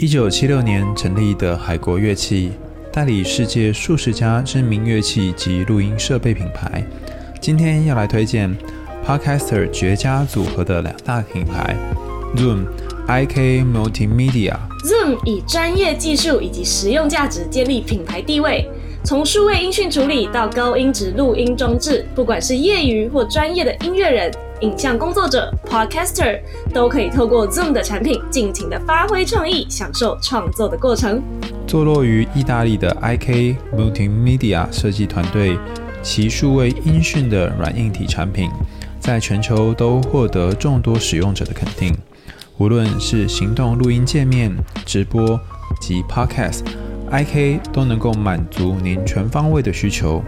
一九七六年成立的海国乐器，代理世界数十家知名乐器及录音设备品牌。今天要来推荐 Podcaster 绝佳组合的两大品牌：Zoom、IK Multimedia。Zoom 以专业技术以及实用价值建立品牌地位，从数位音讯处理到高音质录音装置，不管是业余或专业的音乐人。影像工作者、Podcaster 都可以透过 Zoom 的产品，尽情的发挥创意，享受创作的过程。坐落于意大利的 IK Multimedia 设计团队，其数位音讯的软硬体产品，在全球都获得众多使用者的肯定。无论是行动录音界面、直播及 Podcast，IK 都能够满足您全方位的需求。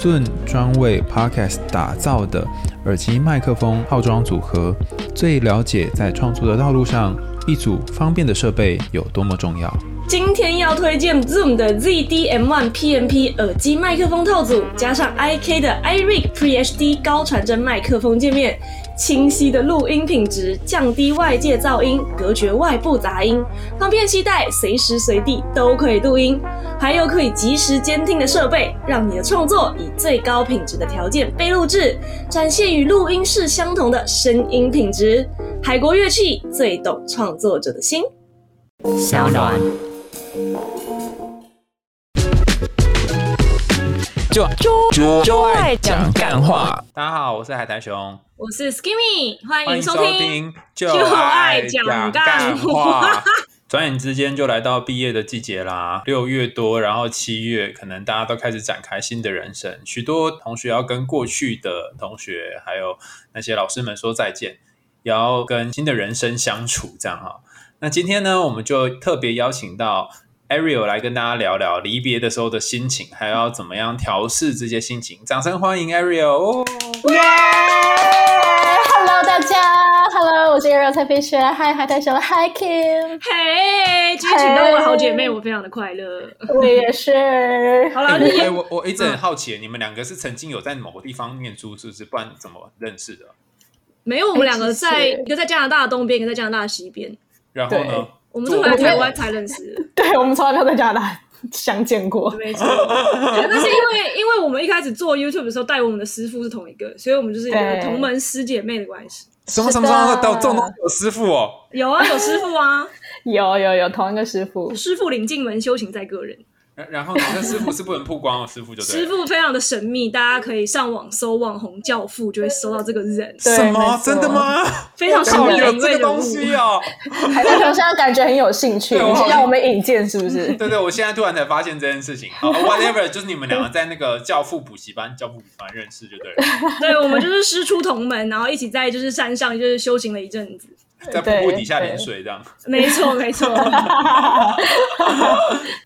Zoom 专为 Podcast 打造的耳机麦克风套装组合，最了解在创作的道路上一组方便的设备有多么重要。今天要推荐 Zoom 的 ZD-M1 PMP 耳机麦克风套组，加上 IK 的 iRig Pre HD 高传真麦克风界面。清晰的录音品质，降低外界噪音，隔绝外部杂音，方便携带，随时随地都可以录音。还有可以及时监听的设备，让你的创作以最高品质的条件被录制，展现与录音室相同的声音品质。海国乐器最懂创作者的心。小暖。就就就爱讲干话。大家好，我是海苔熊，我是 Skimmy，欢迎收听就爱讲干话。转眼之间就来到毕业的季节啦，六月多，然后七月，可能大家都开始展开新的人生。许多同学要跟过去的同学，还有那些老师们说再见，也要跟新的人生相处，这样哈。那今天呢，我们就特别邀请到。Ariel 来跟大家聊聊离别的时候的心情，还要怎么样调试这些心情。掌声欢迎 Ariel！耶！Hello 大家，Hello 我是 Ariel 蔡飞雪，嗨海苔熊，Hi Kim，嘿，今天请到我好姐妹，我非常的快乐。我也是。好了，我我我一直很好奇，你们两个是曾经有在某个地方念书，是不是？不然怎么认识的？没有，我们两个在 一个在加拿大的东边，一个在加拿大的西边。然后呢？我们是回来台湾才认识，对，我们从来没有在加拿大 相见过，没错。但是因为 因为我们一开始做 YouTube 的时候，带我们的师傅是同一个，所以我们就是一个同门师姐妹的关系。什么什么什么到这么有师傅哦？有啊，有师傅啊，有有有同一个师傅，师傅领进门，修行在个人。然后，那师傅是不能曝光哦，师傅就师傅非常的神秘，大家可以上网搜“网红教父”，就会搜到这个人。什么？真的吗？非常神秘的这个东西哦。海大熊现在感觉很有兴趣，让我们引荐是不是？对对，我现在突然才发现这件事情。好 Whatever，就是你们两个在那个教父补习班、教父补习班认识就对了。对，我们就是师出同门，然后一起在就是山上就是修行了一阵子。在瀑布底下淋水，这样没错没错。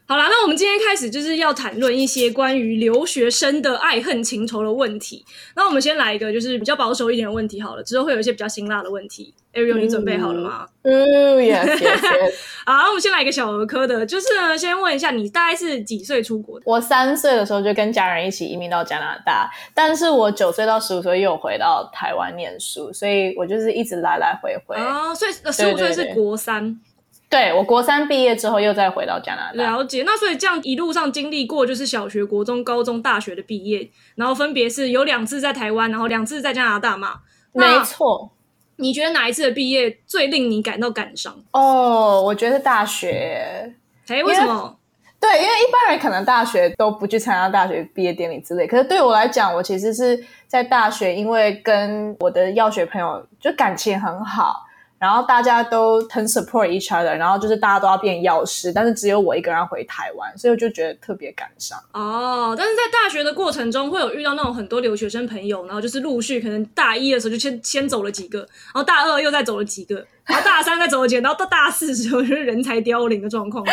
好啦，那我们今天开始就是要谈论一些关于留学生的爱恨情仇的问题。那我们先来一个就是比较保守一点的问题好了，之后会有一些比较辛辣的问题。Ariel，你准备好了吗？嗯，Yes Yes。好，我们先来一个小儿科的，就是呢，先问一下你大概是几岁出国的？我三岁的时候就跟家人一起移民到加拿大，但是我九岁到十五岁又回到台湾念书，所以我就是一直来来回回。哦，所以十五岁是国三。对，我国三毕业之后又再回到加拿大。了解，那所以这样一路上经历过就是小学、国中、高中、大学的毕业，然后分别是有两次在台湾，然后两次在加拿大嘛？没错。你觉得哪一次的毕业最令你感到感伤？哦，我觉得大学。哎，为什么？对，因为一般人可能大学都不去参加大学毕业典礼之类，可是对我来讲，我其实是在大学，因为跟我的药学朋友就感情很好。然后大家都很 support each other，然后就是大家都要变药师，但是只有我一个人要回台湾，所以我就觉得特别感伤。哦，但是在大学的过程中，会有遇到那种很多留学生朋友，然后就是陆续可能大一的时候就先先走了几个，然后大二又再走了几个。然后大三再走几然后到大四的时候就是人才凋零的状况吗？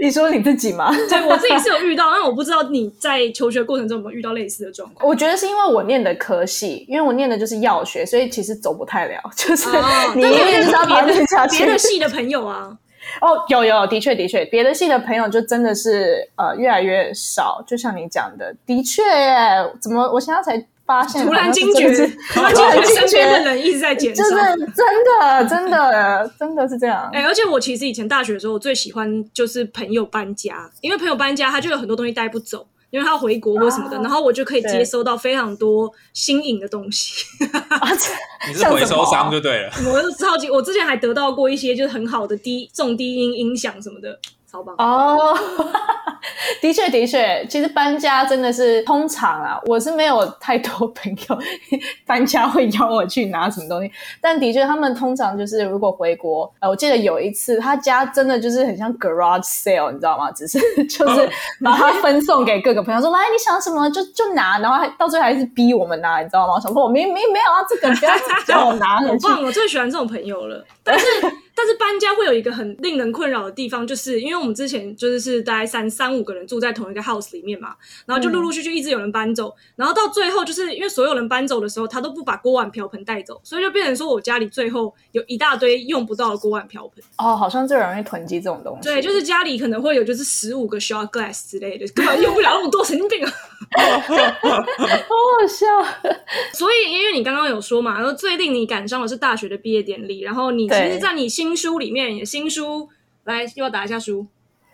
你说你自己吗？对我自己是有遇到，但我不知道你在求学过程中有没有遇到类似的状况。我觉得是因为我念的科系，因为我念的就是药学，所以其实走不太了。就是你念别的别的系的朋友啊？哦，有有，的确的确，别的系的朋友就真的是呃越来越少。就像你讲的，的确，怎么我现在才。发现 突然惊觉，突然惊觉身边的人一直在减少真的真的真的真的是这样。哎、而且我其实以前大学的时候，我最喜欢就是朋友搬家，因为朋友搬家，他就有很多东西带不走，因为他要回国或什么的，啊然后我就可以接收到非常多新颖的东西。你是回收商就对了。我是超级，我之前还得到过一些就是很好的低重低音音响什么的，超棒。哦，的确的确，其实搬家真的是通常啊，我是没有太多朋友搬家会邀我去拿什么东西，但的确他们通常就是如果回国，呃，我记得有一次他家真的就是很像 garage sale，你知道吗？只是 就是把它分送给各个朋友，说来你想什么就就拿，然后还到最后还是逼我们拿，你知道吗？我想说我明明没有啊，这个不要叫我拿好回去。棒！我最喜欢这种朋友了。但是，但是搬家会有一个很令人困扰的地方，就是因为我们之前就是是大概三三五个人住在同一个 house 里面嘛，然后就陆陆续续一直有人搬走，然后到最后就是因为所有人搬走的时候，他都不把锅碗瓢盆带走，所以就变成说我家里最后有一大堆用不到的锅碗瓢盆。哦，好像最容易囤积这种东西。对，就是家里可能会有就是十五个 shot glass 之类的，根本用不了那么多，神经病啊！好好笑。所以，因为你刚刚有说嘛，然后最令你感伤的是大学的毕业典礼，然后你其实，在你新书里面，也新书来又要打一下书，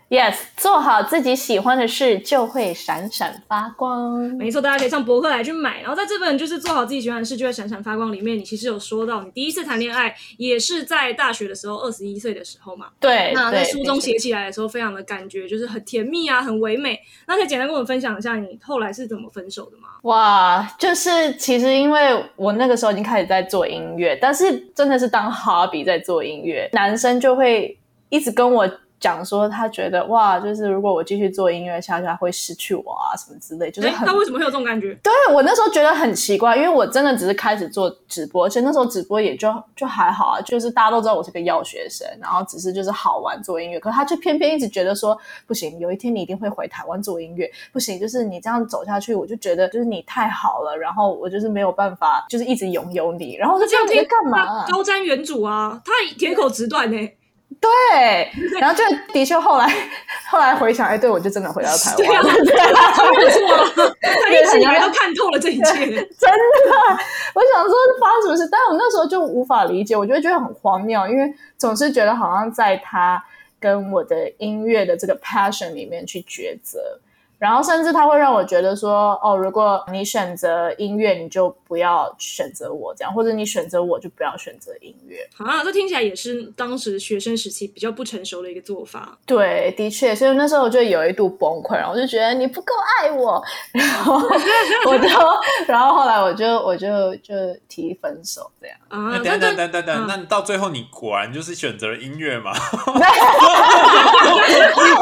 Yes，做好自己喜欢的事，就会闪闪发光。没错，大家可以上博客来去买。然后在这本就是做好自己喜欢的事就会闪闪发光里面，你其实有说到你第一次谈恋爱也是在大学的时候，二十一岁的时候嘛。对，那在书中写起来的时候，非常的感觉就是很甜蜜啊，很唯美。那可以简单跟我们分享一下你后来是怎么分手的吗？哇，就是其实因为我那个时候已经开始在做音乐，但是真的是当 hobby 在做音乐，男生就会一直跟我讲说，他觉得哇，就是如果我继续做音乐下去，他会失去我啊什么之类，就是他为什么会有这种感觉？对我那时候觉得很奇怪，因为我真的只是开始做直播，而且那时候直播也就就还好啊，就是大家都知道我是个药学生，然后只是就是好玩做音乐，可他却偏偏一直觉得说不行，有一天你一定会回台湾做音乐，不行，就是你这样走下去，我就觉得就是你太好了，然后我就是没有办法，就是一直拥有你，然后我就这样听干嘛、啊？高瞻远瞩啊，他铁口直断呢、对，然后就的确后来后来回想，哎，对我就真的回到台湾，对啊，他没有错一直以来都看透了这一切。真的，我想说发生什么事，但我那时候就无法理解，我就会觉得很荒谬，因为总是觉得好像在他跟我的音乐的这个 passion 里面去抉择。然后甚至他会让我觉得说，哦，如果你选择音乐，你就不要选择我这样，或者你选择我就不要选择音乐。啊，这听起来也是当时学生时期比较不成熟的一个做法。对，的确，所以那时候我就有一度崩溃，然后我就觉得你不够爱我，然后我就，然后后来我就我就就提分手这样。啊，那等等等等等，嗯那到最后你果然就是选择了音乐嘛？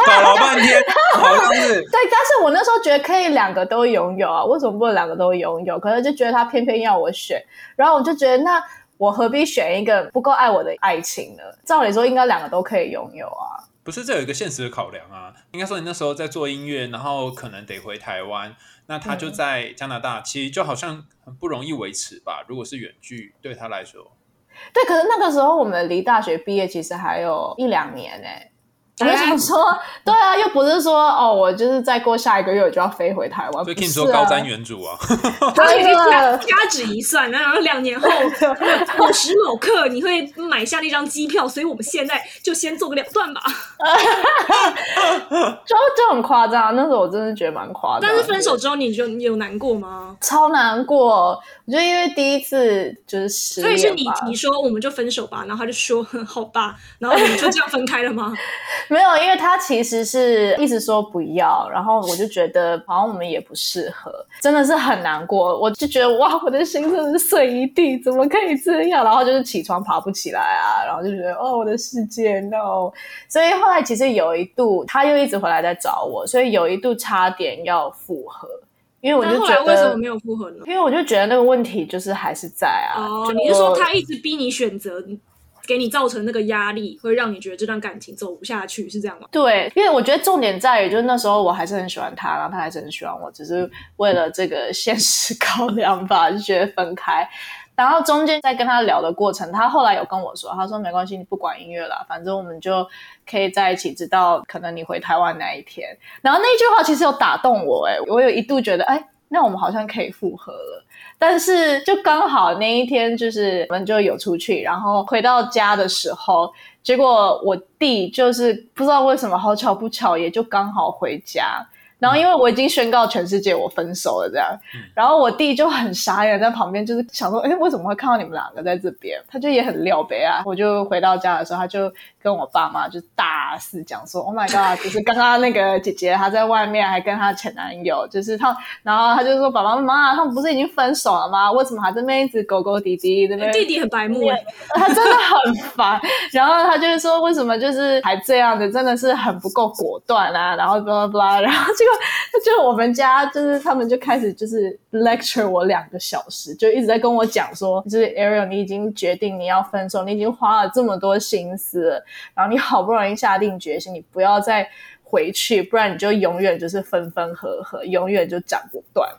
搞了半天，好像是是我那时候觉得可以两个都拥有啊，为什么不能两个都拥有？可是就觉得他偏偏要我选，然后我就觉得那我何必选一个不够爱我的爱情呢？照理说应该两个都可以拥有啊。不是这有一个现实的考量啊？应该说你那时候在做音乐，然后可能得回台湾，那他就在加拿大，其实就好像很不容易维持吧？如果是远距，对他来说，对，可是那个时候我们离大学毕业其实还有一两年呢、我就想说，对啊，又不是说哦，我就是再过下一个月我就要飞回台湾，所以不是啊听你说高瞻远瞩啊，他已经，掐指一算，然后两年后 某时某刻你会买下那张机票，所以我们现在就先做个了断吧。就就很夸张。那时候我真的觉得蛮夸张。但是分手之后，你就你有难过吗？超难过，我觉得因为第一次就是失，所以是你提说我们就分手吧，然后他就说哼 好吧，然后你们就这样分开了吗？没有，因为他其实是一直说不要，然后我就觉得好像我们也不适合，真的是很难过。我就觉得哇，我的心真的是碎一地，怎么可以这样？然后就是起床爬不起来啊，然后就觉得哦，我的世界 no。所以后来其实有一度他又一直回来在找我，所以有一度差点要复合，因为我就觉得为什么没有复合呢？因为我就觉得那个问题就是还是在啊。哦，就你是说他一直逼你选择，给你造成那个压力，会让你觉得这段感情走不下去，是这样吗？对，因为我觉得重点在于，就是那时候我还是很喜欢他，然后他还是很喜欢我，只是为了这个现实考量吧，就觉得分开。然后中间在跟他聊的过程，他后来有跟我说，他说没关系，你不管音乐了，反正我们就可以在一起，直到可能你回台湾那一天。然后那句话其实有打动我、欸，我有一度觉得，哎，那我们好像可以复合了。但是就刚好那一天，就是我们就有出去，然后回到家的时候，结果我弟就是不知道为什么，好巧不巧，也就刚好回家。然后因为我已经宣告全世界我分手了，这样，然后我弟就很傻眼在旁边，就是想说，哎，为什么会看到你们两个在这边？他就也很撩呗啊。我就回到家的时候，他就跟我爸妈就大肆讲说，Oh my god，就是刚刚那个姐姐她在外面还跟她前男友，就是他，然后他就说，爸爸妈妈他们不是已经分手了吗？为什么还这边一直狗狗滴滴？这边弟弟很白目，他真的很烦。然后他就是说，为什么就是还这样子，真的是很不够果断啊。然后 blah blah，然后这 就。就我们家，就是他们就开始就是 lecture 我两个小时，就一直在跟我讲说，就是 Ariel，你已经决定你要分手，你已经花了这么多心思，然后你好不容易下定决心，你不要再回去，不然你就永远就是分分合合，永远就斩不断。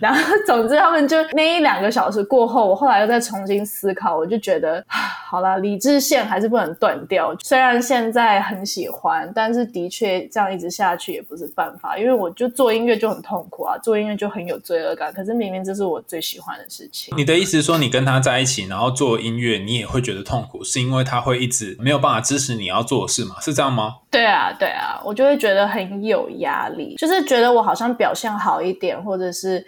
然后，总之，他们就那一两个小时过后，我后来又再重新思考，我就觉得，好了，理智线还是不能断掉。虽然现在很喜欢，但是的确这样一直下去也不是办法。因为我就做音乐就很痛苦啊，做音乐就很有罪恶感。可是明明这是我最喜欢的事情。你的意思是说，你跟他在一起，然后做音乐，你也会觉得痛苦，是因为他会一直没有办法支持你要做的事吗？是这样吗？对啊，对啊，我就会觉得很有压力，就是觉得我好像表现好一点，或者是。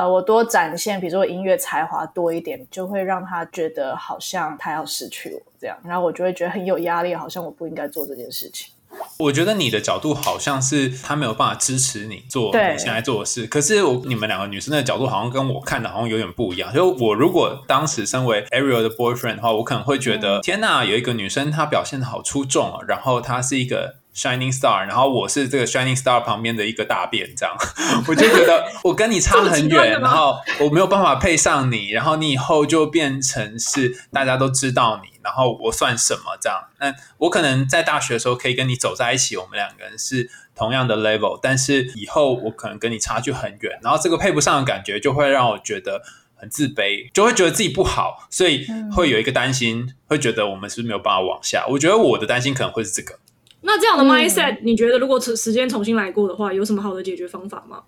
呃，我多展现，比如说音乐才华多一点，就会让他觉得好像他要失去我这样，然后我就会觉得很有压力，好像我不应该做这件事情。我觉得你的角度好像是他没有办法支持你做你现在做的事，可是我你们两个女生的角度好像跟我看的好像有点不一样。就我如果当时身为 Ariel 的 boyfriend 的话，我可能会觉得天哪，有一个女生她表现的好出众啊，然后她是一个。Shining Star，然后我是这个 Shining Star 旁边的一个大便，这样 我就觉得我跟你差很远，然后我没有办法配上你，然后你以后就变成是大家都知道你，然后我算什么这样？那我可能在大学的时候可以跟你走在一起，我们两个人是同样的 level，但是以后我可能跟你差距很远，然后这个配不上的感觉就会让我觉得很自卑，就会觉得自己不好，所以会有一个担心，会觉得我们是不是没有办法往下。我觉得我的担心可能会是这个。那这样的 mindset，你觉得如果时间重新来过的话，有什么好的解决方法吗？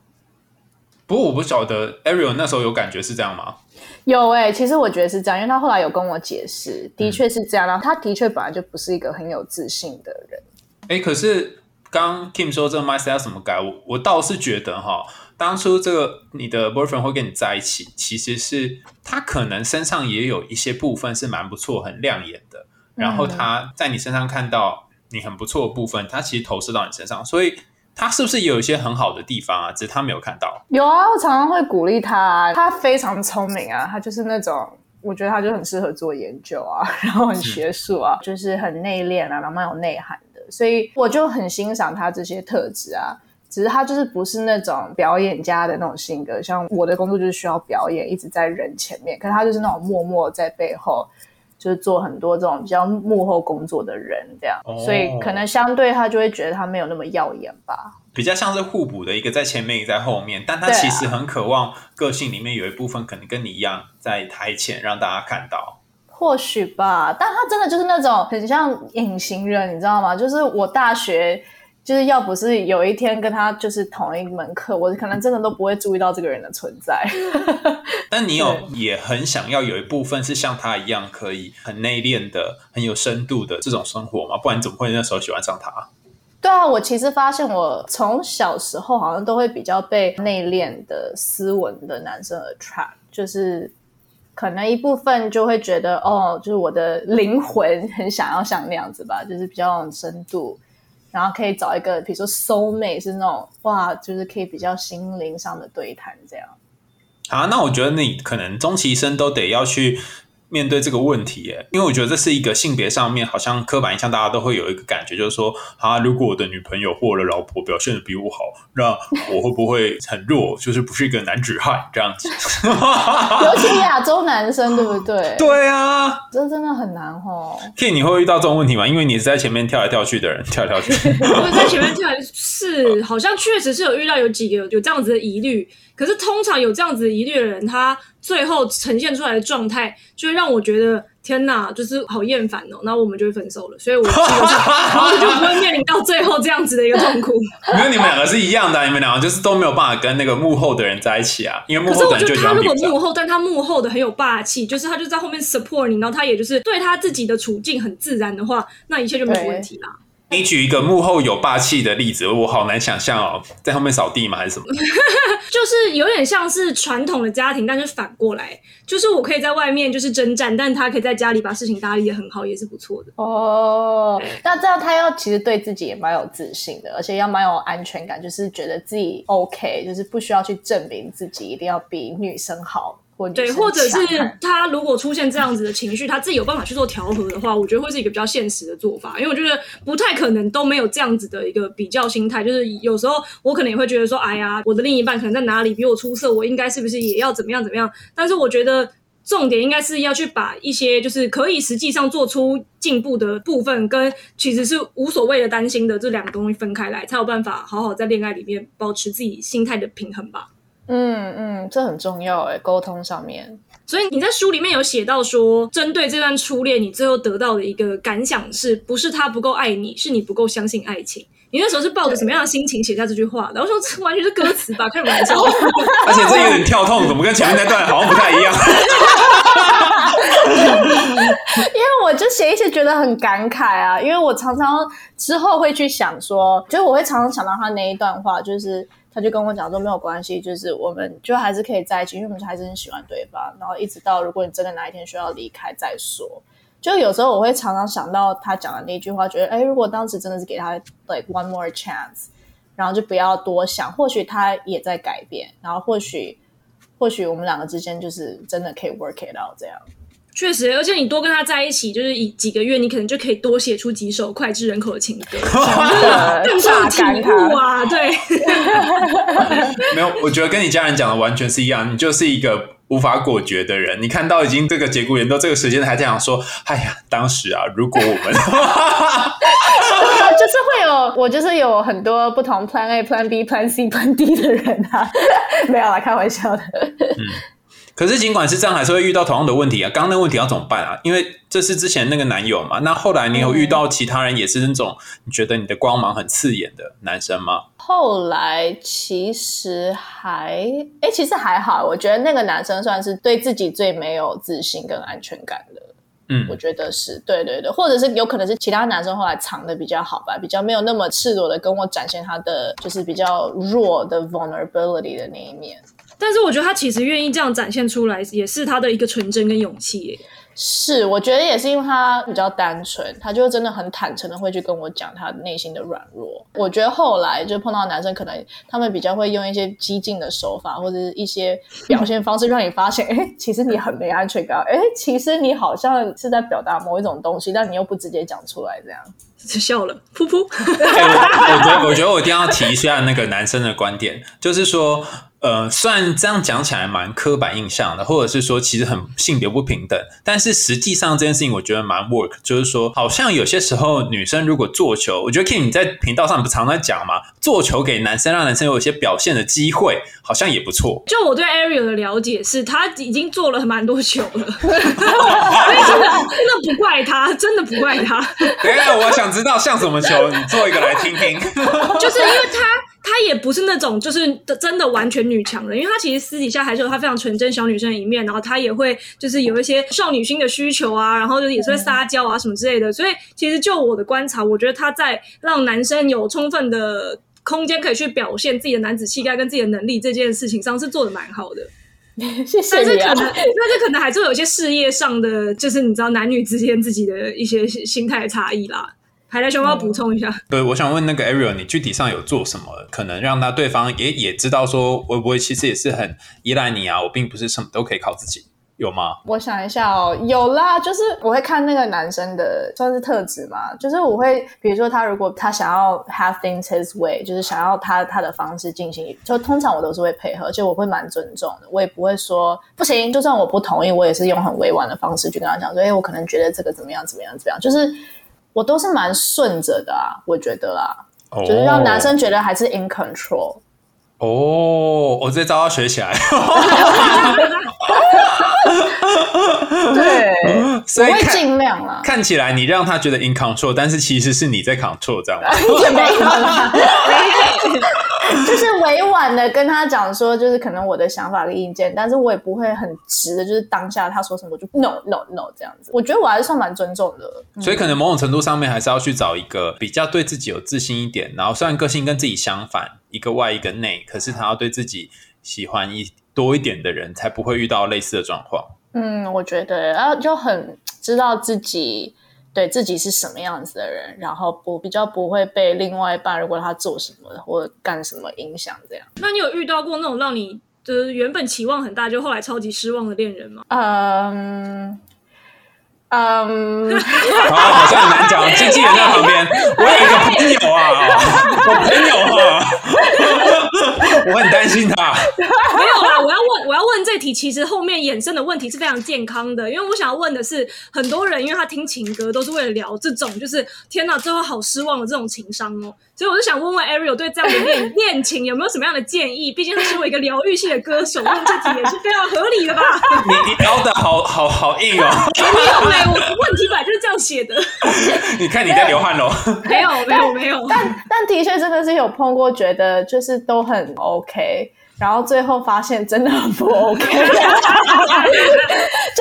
不过我不晓得 Ariel 那时候有感觉是这样吗？有哎，其实我觉得是这样，因为他后来有跟我解释，的确是这样。然后他的确本来就不是一个很有自信的人。哎，可是刚 Kim 说这个 mindset 要怎么改，我我倒是觉得哈，当初这个你的 boyfriend 会跟你在一起，其实是他可能身上也有一些部分是蛮不错、很亮眼的，然后他在你身上看到。你很不错的部分，他其实投射到你身上，所以他是不是也有一些很好的地方啊？只是他没有看到。有啊，我常常会鼓励他，他非常聪明啊，他就是那种我觉得他就很适合做研究啊，然后很学术啊，就是很内敛啊，然后蛮有内涵的，所以我就很欣赏他这些特质啊。只是他就是不是那种表演家的那种性格，像我的工作就是需要表演，一直在人前面，可是他就是那种默默在背后。就是做很多这种比较幕后工作的人，这样，所以可能相对他就会觉得他没有那么耀眼吧。比较像是互补的一个在前面，一个在后面，但他其实很渴望个性里面有一部分可能跟你一样在台前让大家看到。或许吧，但他真的就是那种很像隐形人，你知道吗？就是我大学。就是要不是有一天跟他就是同一门课，我可能真的都不会注意到这个人的存在。但你有也很想要有一部分是像他一样，可以很内敛的、很有深度的这种生活吗？不然你怎么会那时候喜欢上他？对啊，我其实发现我从小时候好像都会比较被内敛的、斯文的男生 attract，就是可能一部分就会觉得哦，就是我的灵魂很想要像那样子吧，就是比较有深度。然后可以找一个，比如说 soul mate 是那种哇，就是可以比较心灵上的对谈这样。啊，那我觉得你可能终其一生都得要去。面对这个问题，耶，因为我觉得这是一个性别上面好像刻板印象，大家都会有一个感觉，就是说，啊，如果我的女朋友或我的老婆表现的比我好，那我会不会很弱，就是不是一个男子汉这样子？尤其亚洲男生，对不对？对啊，这真的很难哦。K，你会遇到这种问题吗？因为你是在前面跳来跳去的人，跳来跳去。我在前面跳来是，好像确实是有遇到有几个有这样子的疑虑。可可是通常有这样子疑虑的人，他最后呈现出来的状态，就会让我觉得。天呐，就是好厌烦哦，那我们就会分手了，所以我基本上就不会面临到最后这样子的一个痛苦。因为你们两个是一样的，你们两个就是都没有办法跟那个幕后的人在一起啊。因为幕后的人就他如果幕后，但他幕后的很有霸气，就是他就在后面 support 你，然后他也就是对他自己的处境很自然的话，那一切就没有问题啦。你举一个幕后有霸气的例子，我好难想象哦，在后面扫地吗？还是什么？就是有点像是传统的家庭，但是反过来，就是我可以在外面就是征战，但他可以在家里把事情打理的很好，也是不错的哦。那这样他要其实对自己也蛮有自信的，而且要蛮有安全感，就是觉得自己 OK，就是不需要去证明自己一定要比女生好。对，或者是他如果出现这样子的情绪，他自己有办法去做调和的话，我觉得会是一个比较现实的做法。因为我觉得不太可能都没有这样子的一个比较心态，就是有时候我可能也会觉得说，哎呀，我的另一半可能在哪里比我出色，我应该是不是也要怎么样怎么样？但是我觉得重点应该是要去把一些就是可以实际上做出进步的部分，跟其实是无所谓的担心的这两个东西分开来，才有办法好好在恋爱里面保持自己心态的平衡吧。嗯嗯，这很重要哎，沟通上面。所以你在书里面有写到说，针对这段初恋，你最后得到的一个感想是不是他不够爱你，是你不够相信爱情？你那时候是抱着什么样的心情写下这句话的？我说这完全是歌词吧，开什么玩笑？而且这有点跳痛，怎么跟前面那段好像不太一样？因为我就写一些觉得很感慨啊，因为我常常之后会去想说，就是我会常常想到他那一段话，就是。他就跟我讲说没有关系，就是我们就还是可以在一起，因为我们还是很喜欢对方。然后一直到如果你真的哪一天需要离开再说。就有时候我会常常想到他讲的那句话，觉得哎，如果当时真的是给他 like one more chance，然后就不要多想，或许他也在改变，然后或许或许我们两个之间就是真的可以 work it out 这样。确实，而且你多跟他在一起，就是以几个月，你可能就可以多写出几首脍炙人口的情歌，更上体悟啊！对，没有，我觉得跟你家人讲的完全是一样，你就是一个无法果决的人。你看到已经这个节骨眼到这个时间，还在想说，哎呀，当时啊，如果我们，就是会有我，就是有很多不同 Plan A、Plan B、Plan C、Plan D 的人啊，没有啦，开玩笑的。嗯。可是尽管是这样，还是会遇到同样的问题啊。刚刚那个问题要怎么办啊？因为这是之前那个男友嘛。那后来你有遇到其他人也是那种你觉得你的光芒很刺眼的男生吗？后来其实还哎，其实还好。我觉得那个男生算是对自己最没有自信跟安全感的。嗯，我觉得是对对对，或者是有可能是其他男生后来藏的比较好吧，比较没有那么赤裸的跟我展现他的就是比较弱的 vulnerability 的那一面。但是我觉得他其实愿意这样展现出来，也是他的一个纯真跟勇气。是，我觉得也是因为他比较单纯，他就真的很坦诚的会去跟我讲他内心的软弱。我觉得后来就碰到男生，可能他们比较会用一些激进的手法或者一些表现方式，让你发现，哎，其实你很没安全感，哎，其实你好像是在表达某一种东西，但你又不直接讲出来，这样。笑了，噗噗。我觉得，我觉得我一定要提一下那个男生的观点，就是说。呃，虽然这样讲起来蛮刻板印象的，或者是说其实很性别不平等，但是实际上这件事情我觉得蛮 work，就是说好像有些时候女生如果做球，我觉得 King 你在频道上不常在讲嘛，做球给男生，让男生有一些表现的机会，好像也不错。就我对 Ariel 的了解是，他已经做了蛮多球了，所以真的真的不怪他，真的不怪他。等一下，我想知道像什么球，你做一个来听听。就是因为他。她也不是那种就是真的完全女强人，因为她其实私底下还是有她非常纯真小女生的一面，然后她也会就是有一些少女心的需求啊，然后就是也是会撒娇啊什么之类的。所以其实就我的观察，我觉得她在让男生有充分的空间可以去表现自己的男子气概跟自己的能力这件事情上是做的蛮好的。谢谢但是可能，但是可能还是有一些事业上的，就是你知道男女之间自己的一些心态差异啦。海来熊猫补充一下，对，我想问那个 Ariel，你具体上有做什么，可能让他对方也也知道说，会不会其实也是很依赖你啊？我并不是什么都可以靠自己，有吗？我想一下哦，有啦，就是我会看那个男生的算是特质嘛，就是我会比如说他如果他想要 have things his way，就是想要他他的方式进行，就通常我都是会配合，就我会蛮尊重的，我也不会说不行，就算我不同意，我也是用很委婉的方式去跟他讲说，哎，我可能觉得这个怎么样怎么样怎么样，就是。我都是蛮顺着的啊，我觉得啦，就是让男生觉得还是 in control。哦，我这招要学起来。对，所以我会尽量啦。看起来你让他觉得 in control，但是其实是你在 control，这样吗？也没有啦，就是委婉的跟他讲说，就是可能我的想法跟意见，但是我也不会很直的，就是当下他说什么我就 no no no 这样子。我觉得我还是算蛮尊重的。所以可能某种程度上面还是要去找一个比较对自己有自信一点，然后虽然个性跟自己相反，一个外一个内，可是他要对自己喜欢一多一点的人，才不会遇到类似的状况。嗯，我觉得，然后就很知道自己对自己是什么样子的人，然后不比较不会被另外一半如果他做什么或者干什么影响这样。那你有遇到过那种让你就是原本期望很大，就后来超级失望的恋人吗？嗯嗯，啊，好像很难讲。经纪人在旁边，我有一个朋友啊，我朋友啊，我很担心他。没有啦，我要问，我要问这题，其实后面衍生的问题是非常健康的，因为我想要问的是，很多人因为他听情歌都是为了聊这种，就是天哪，最后好失望的这种情商哦，所以我就想问问 Ariel 对这样的恋 恋情有没有什么样的建议？毕竟他身为一个疗愈系的歌手，问这题也是非常合理的吧？你你聊的好好好硬哦，没有哎，我问题本来就是这样写的，你看你在流汗喽。没有没有没有，但但的确真的是有碰过，觉得就是都很 OK，然后最后发现真的很不 OK，就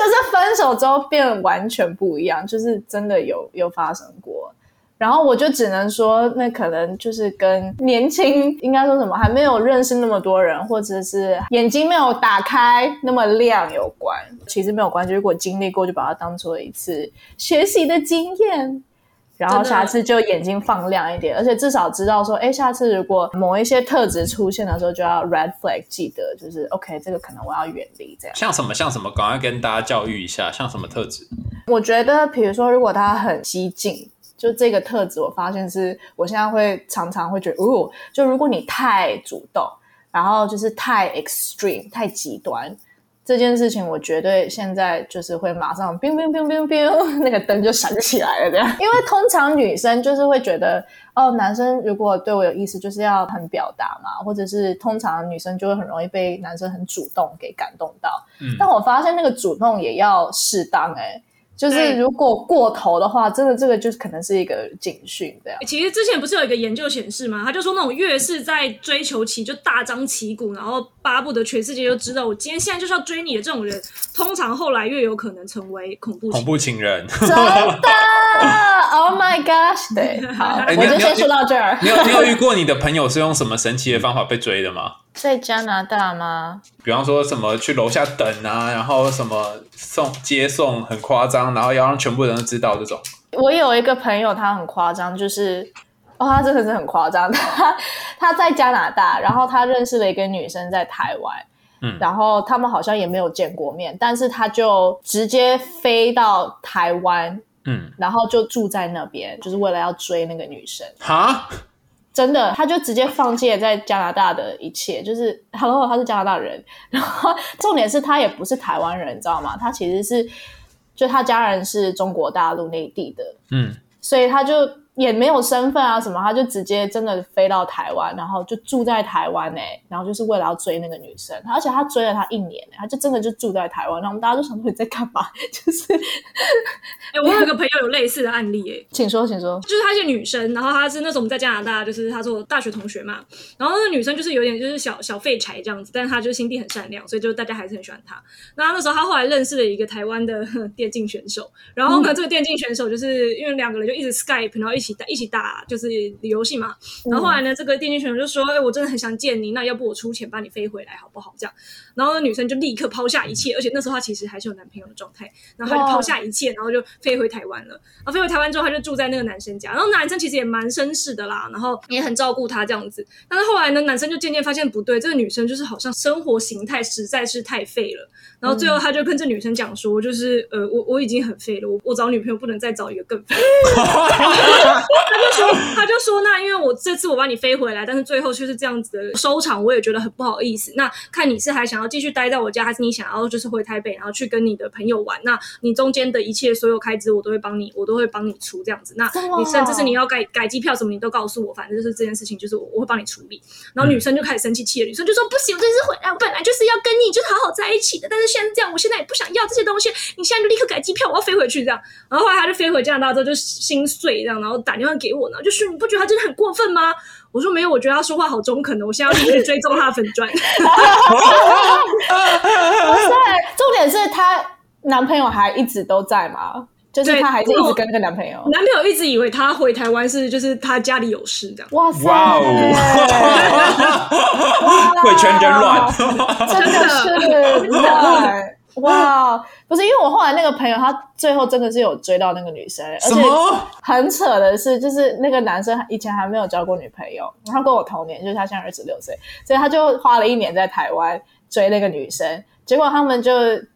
是分手之后变完全不一样，就是真的有有发生过。然后我就只能说，那可能就是跟年轻，应该说什么，还没有认识那么多人，或者是眼睛没有打开那么亮有关。其实没有关系，如果经历过，就把它当做一次学习的经验。然后下次就眼睛放亮一点，而且至少知道说，哎，下次如果某一些特质出现的时候，就要 red flag，记得就是 OK，这个可能我要远离这样。像什么像什么，赶快跟大家教育一下，像什么特质？我觉得，比如说，如果他很激进，就这个特质，我发现是我现在会常常会觉得，哦，就如果你太主动，然后就是太 extreme，太极端。这件事情我绝对现在就是会马上冰冰冰冰冰，那个灯就闪起来了，这样。因为通常女生就是会觉得，哦，男生如果对我有意思，就是要很表达嘛，或者是通常女生就会很容易被男生很主动给感动到。嗯，但我发现那个主动也要适当，哎。就是如果过头的话，真的这个就是可能是一个警讯，这样。其实之前不是有一个研究显示吗？他就说那种越是在追求期就大张旗鼓，然后巴不得全世界都知道我今天现在就是要追你的这种人，通常后来越有可能成为恐怖恐怖情人。真的？Oh my gosh！对，好，我就先说到这儿。你有你有遇过你的朋友是用什么神奇的方法被追的吗？在加拿大吗？比方说什么去楼下等啊，然后什么送接送很夸张，然后要让全部人都知道这种。我有一个朋友，他很夸张，就是哦，他真的是很夸张。他他在加拿大，然后他认识了一个女生在台湾，嗯，然后他们好像也没有见过面，但是他就直接飞到台湾，嗯，然后就住在那边，就是为了要追那个女生。哈？真的，他就直接放弃了在加拿大的一切，就是 Hello，他是加拿大人，然后重点是他也不是台湾人，你知道吗？他其实是，就他家人是中国大陆内地的，嗯，所以他就。也没有身份啊什么，他就直接真的飞到台湾，然后就住在台湾哎，然后就是为了要追那个女生，而且他追了她一年他就真的就住在台湾，然后我们大家都想说你在干嘛？就是，哎，我有一个朋友有类似的案例哎，请说，请说，就是她是女生，然后她是那时候我们在加拿大，就是她做大学同学嘛，然后那个女生就是有点就是小小废柴这样子，但是她就心地很善良，所以就大家还是很喜欢她。那那时候她后来认识了一个台湾的电竞选手，然后呢，这个电竞选手就是因为两个人就一直 Skype，然后一起打一起打就是游戏嘛，然后后来呢，这个电竞选手就说：“哎，我真的很想见你，那要不我出钱帮你飞回来好不好？”这样，然后那女生就立刻抛下一切，而且那时候她其实还是有男朋友的状态，然后她就抛下一切，然后就飞回台湾了。然后飞回台湾之后，她就住在那个男生家，然后男生其实也蛮绅士的啦，然后也很照顾她这样子。但是后来呢，男生就渐渐发现不对，这个女生就是好像生活形态实在是太废了。然后最后他就跟这女生讲说：“就是呃，我我已经很废了，我我找女朋友不能再找一个更废。” 他就说，他就说，那因为我这次我帮你飞回来，但是最后却是这样子的收场，我也觉得很不好意思。那看你是还想要继续待在我家，还是你想要就是回台北，然后去跟你的朋友玩？那你中间的一切所有开支，我都会帮你，我都会帮你出这样子。那你甚至是你要改改机票什么，你都告诉我，反正就是这件事情，就是我我会帮你处理。然后女生就开始生气气了，女生就说不行，我这次回来，我本来就是要跟你就是好好在一起的，但是现在这样，我现在也不想要这些东西，你现在就立刻改机票，我要飞回去这样。然后后来他就飞回加拿大之后就心碎这样，然后打电话给我呢，就是你不觉得他真的很过分吗？我说没有，我觉得他说话好中肯的，我现在要去追踪他的粉钻。对，重点是她男朋友还一直都在吗？就是她还是一直跟那个男朋友？男朋友一直以为她回台湾是就是她家里有事这样。哇塞！哇哦，贵圈真乱，真的是乱。哇，不是因为我后来那个朋友，他最后真的是有追到那个女生，而且很扯的是，就是那个男生以前还没有交过女朋友，然后跟我同年，就是他现在二十六岁，所以他就花了一年在台湾追那个女生，结果他们就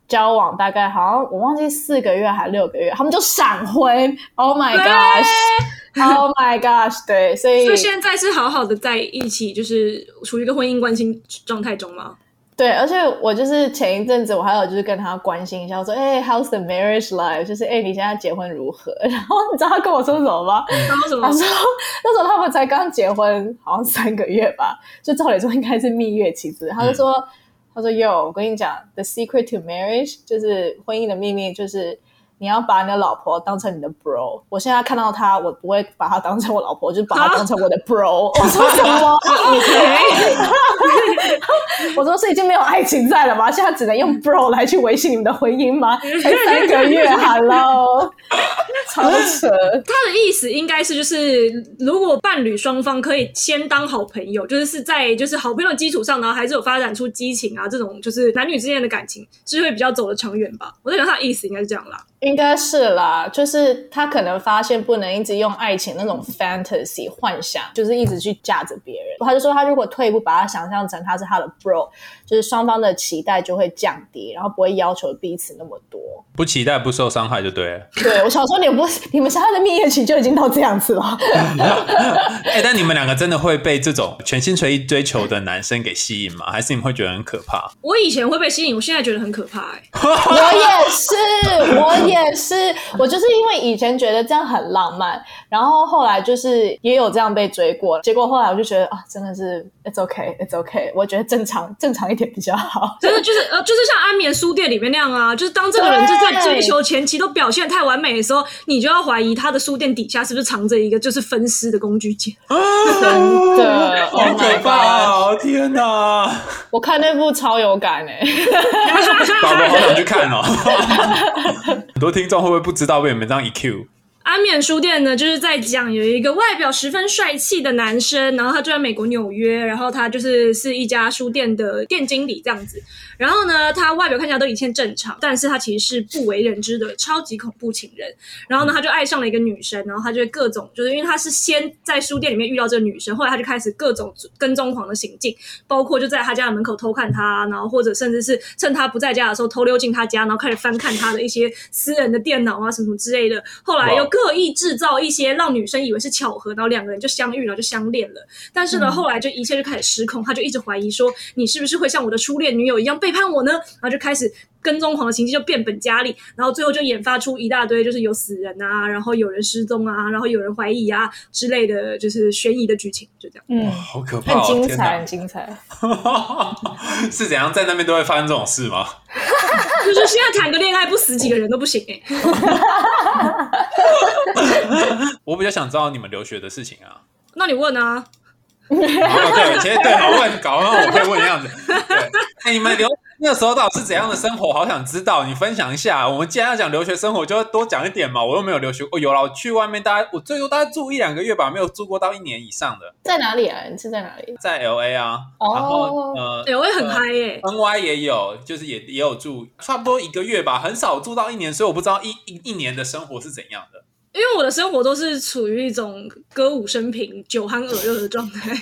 交往大概好像我忘记四个月还六个月，他们就闪婚，Oh my gosh，Oh my gosh，对，所以所以现在是好好的在一起，就是处于一个婚姻关系状态中吗？对，而且我就是前一阵子，我还有就是跟他关心一下，我说：“哎，How's the marriage life？” 就是哎，你现在结婚如何？然后你知道他跟我说什么吗？他说什么？他说那时候他们才刚结婚，好像三个月吧，就照理说应该是蜜月期子他就说：“他说哟，我跟你讲，the secret to marriage 就是婚姻的秘密，就是你要把你的老婆当成你的 bro。我现在看到他，我不会把她当成我老婆，就是把她当成我的 bro。我说什么？我说是已经没有爱情在了吗？现在只能用 bro 来去维系你们的婚姻吗？才三个月，Hello，超扯。他的意思应该是就是，如果伴侣双方可以先当好朋友，就是是在就是好朋友的基础上，然后还是有发展出激情啊，这种就是男女之间的感情是会比较走得长远吧。我在想他的意思应该是这样啦。应该是啦，就是他可能发现不能一直用爱情那种 fantasy 幻想，就是一直去架着别人。他就说，他如果退一步，把他想象成他是他的 bro，就是双方的期待就会降低，然后不会要求彼此那么多。不期待不受伤害就对了。对我想说，你不你们现在的蜜月期就已经到这样子了。哎，但你们两个真的会被这种全心全意追求的男生给吸引吗？还是你们会觉得很可怕？我以前会被吸引，我现在觉得很可怕。哎，我也是，我也是，我就是因为以前觉得这样很浪漫，然后后来就是也有这样被追过，结果后来我就觉得啊，真的是 it's okay it's okay，我觉得正常正常一点比较好。真的就是呃，就是像安眠书店里面那样啊，就是当这个人就在追求前期都表现太完美的时候，你就要怀疑他的书店底下是不是藏着一个就是分尸的工具间。真的，好可怕！天哪，我看那部超有感哎，宝宝好想去看哦。很多听众会不会不知道为什么这样一 Q？安眠书店呢，就是在讲有一个外表十分帅气的男生，然后他住在美国纽约，然后他就是是一家书店的店经理这样子。然后呢，他外表看起来都一切正常，但是他其实是不为人知的超级恐怖情人。然后呢，他就爱上了一个女生，然后他就各种就是因为他是先在书店里面遇到这个女生，后来他就开始各种跟踪狂的行径，包括就在他家的门口偷看他，然后或者甚至是趁他不在家的时候偷溜进他家，然后开始翻看他的一些私人的电脑啊什么什么之类的。后来又刻意制造一些让女生以为是巧合，然后两个人就相遇了，就相恋了。但是呢，后来就一切就开始失控，他就一直怀疑说，你是不是会像我的初恋女友一样被背叛我呢？然后就开始跟踪狂的情绪就变本加厉，然后最后就研发出一大堆，就是有死人啊，然后有人失踪啊，然后有人怀疑啊之类的，就是悬疑的剧情，就这样。嗯，好可怕，很精彩，很精彩。是怎样在那边都会发生这种事吗？就是现在谈个恋爱不死几个人都不行哎。我比较想知道你们留学的事情啊。那你问啊。对，其实对，好问，搞完我可以问这样子。对，哎，你们留那时候到底是怎样的生活？好想知道，你分享一下。我们既然要讲留学生活，就要多讲一点嘛。我又没有留学哦，有了，我去外面，大概我最多大概住一两个月吧，没有住过到一年以上的。在哪里啊？你是在哪里？在 L A 啊。哦然后呃，L A 很嗨耶。N Y 也有，就是也也有住，差不多一个月吧，很少住到一年，所以我不知道一一一年的生活是怎样的。因为我的生活都是处于一种歌舞升平、酒酣耳热的状态，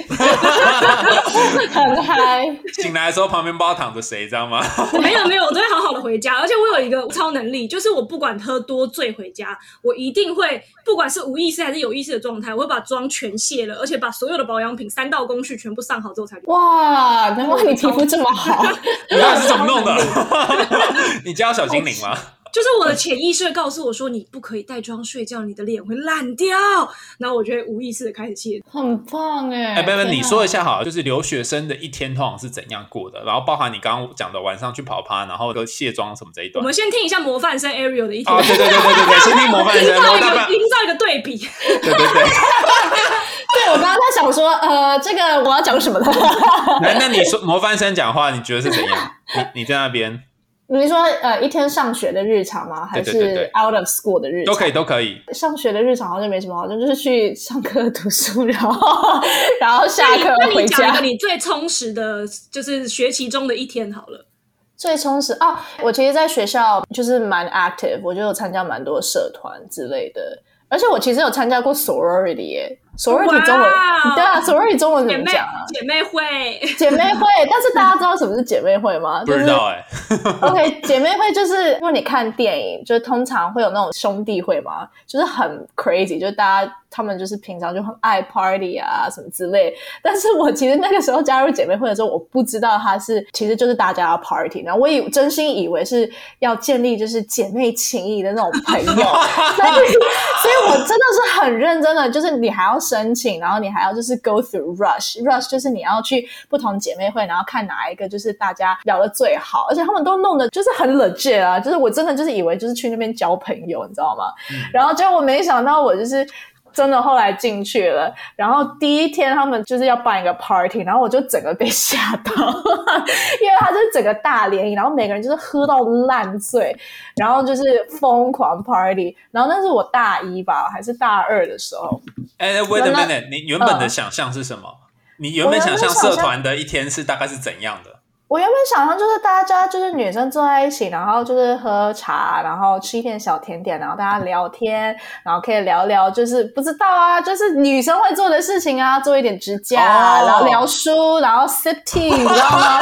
很嗨。醒来的时候旁边不知道躺着谁，知道吗？没有没有，我都会好好的回家。而且我有一个超能力，就是我不管喝多醉回家，我一定会不管是无意识还是有意识的状态，我会把妆全卸了，而且把所有的保养品三道工序全部上好之后才。哇，难怪你皮肤这么好，你到底是怎么弄的？你教小精灵吗？就是我的潜意识告诉我说，你不可以带妆睡觉，你的脸会烂掉。然后我就会无意识的开始卸，很棒哎！哎，贝贝，你说一下好，就是留学生的一天通常是怎样过的？然后包含你刚刚讲的晚上去跑趴，然后都卸妆什么这一段。我们先听一下模范生 Ariel 的一天。哦，对对对对对对，先听模范生，营造一个营造一个对比。对对对。对，我刚刚在想说，呃，这个我要讲什么呢？那那你说模范生讲话，你觉得是怎样？你你在那边？你说呃，一天上学的日常吗？还是 out of school 的日常？都可以，都可以。上学的日常好像没什么好，像就是去上课读书，然后然后下课回家。那你讲一个你最充实的，就是学期中的一天好了。最充实哦，我其实在学校就是蛮 active，我就有参加蛮多社团之类的，而且我其实有参加过 sorority 耶。Sorority 中文对啊，sorority 中文怎么讲啊？姐妹会，姐妹会。但是大家知道什么是姐妹会吗？不知道哎。OK，姐妹会就是因为你看电影，就是通常会有那种兄弟会嘛，就是很 crazy，就是大家他们就是平常就很爱 party 啊什么之类。但是我其实那个时候加入姐妹会的时候，我不知道它是其实就是大家要 party，然后我以真心以为是要建立就是姐妹情谊的那种朋友，所以所以我真的是很认真的，就是你还要。申请，然后你还要就是 go through rush，rush 就是你要去不同姐妹会，然后看哪一个就是大家聊的最好，而且他们都弄的就是很 legit 啊，就是我真的就是以为就是去那边交朋友，你知道吗？然后结果我没想到我就是。真的后来进去了，然后第一天他们就是要办一个 party，然后我就整个被吓到，因为他就是整个大联谊，然后每个人就是喝到烂醉，然后就是疯狂 party，然后那是我大一吧，还是大二的时候？哎，wait a minute，你原本的想象是什么？你原本想象社团的一天是大概是怎样的？我原本想象就是大家就是女生坐在一起，然后就是喝茶，然后吃一点小甜点，然后大家聊天，然后可以聊聊就是不知道啊，就是女生会做的事情啊，做一点指甲，然后聊书，然后 sip tea，你知道吗？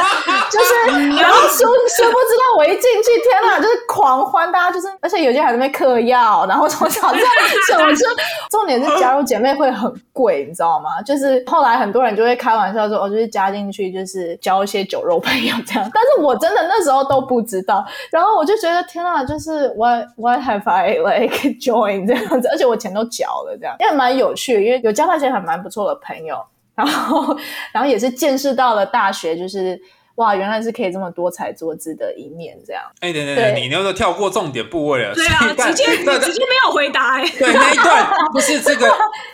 就是 然后殊殊不知道我一进去，天哪，就是狂欢，大家就是，而且有些还在那边嗑药，然后从小在什么就重点是加入姐妹会很贵，你知道吗？就是后来很多人就会开玩笑说，哦，就是加进去就是交一些酒肉朋友。这样，但是我真的那时候都不知道，然后我就觉得天啊，就是 what what have I like join 这样子，而且我钱都缴了，这样也蛮有趣，因为有交到一些还蛮不错的朋友，然后然后也是见识到了大学，就是哇，原来是可以这么多彩多姿的一面，这样。哎，等等等，你那个跳过重点部位了，对啊，直接直接没有回答，哎，对那一段不是这个，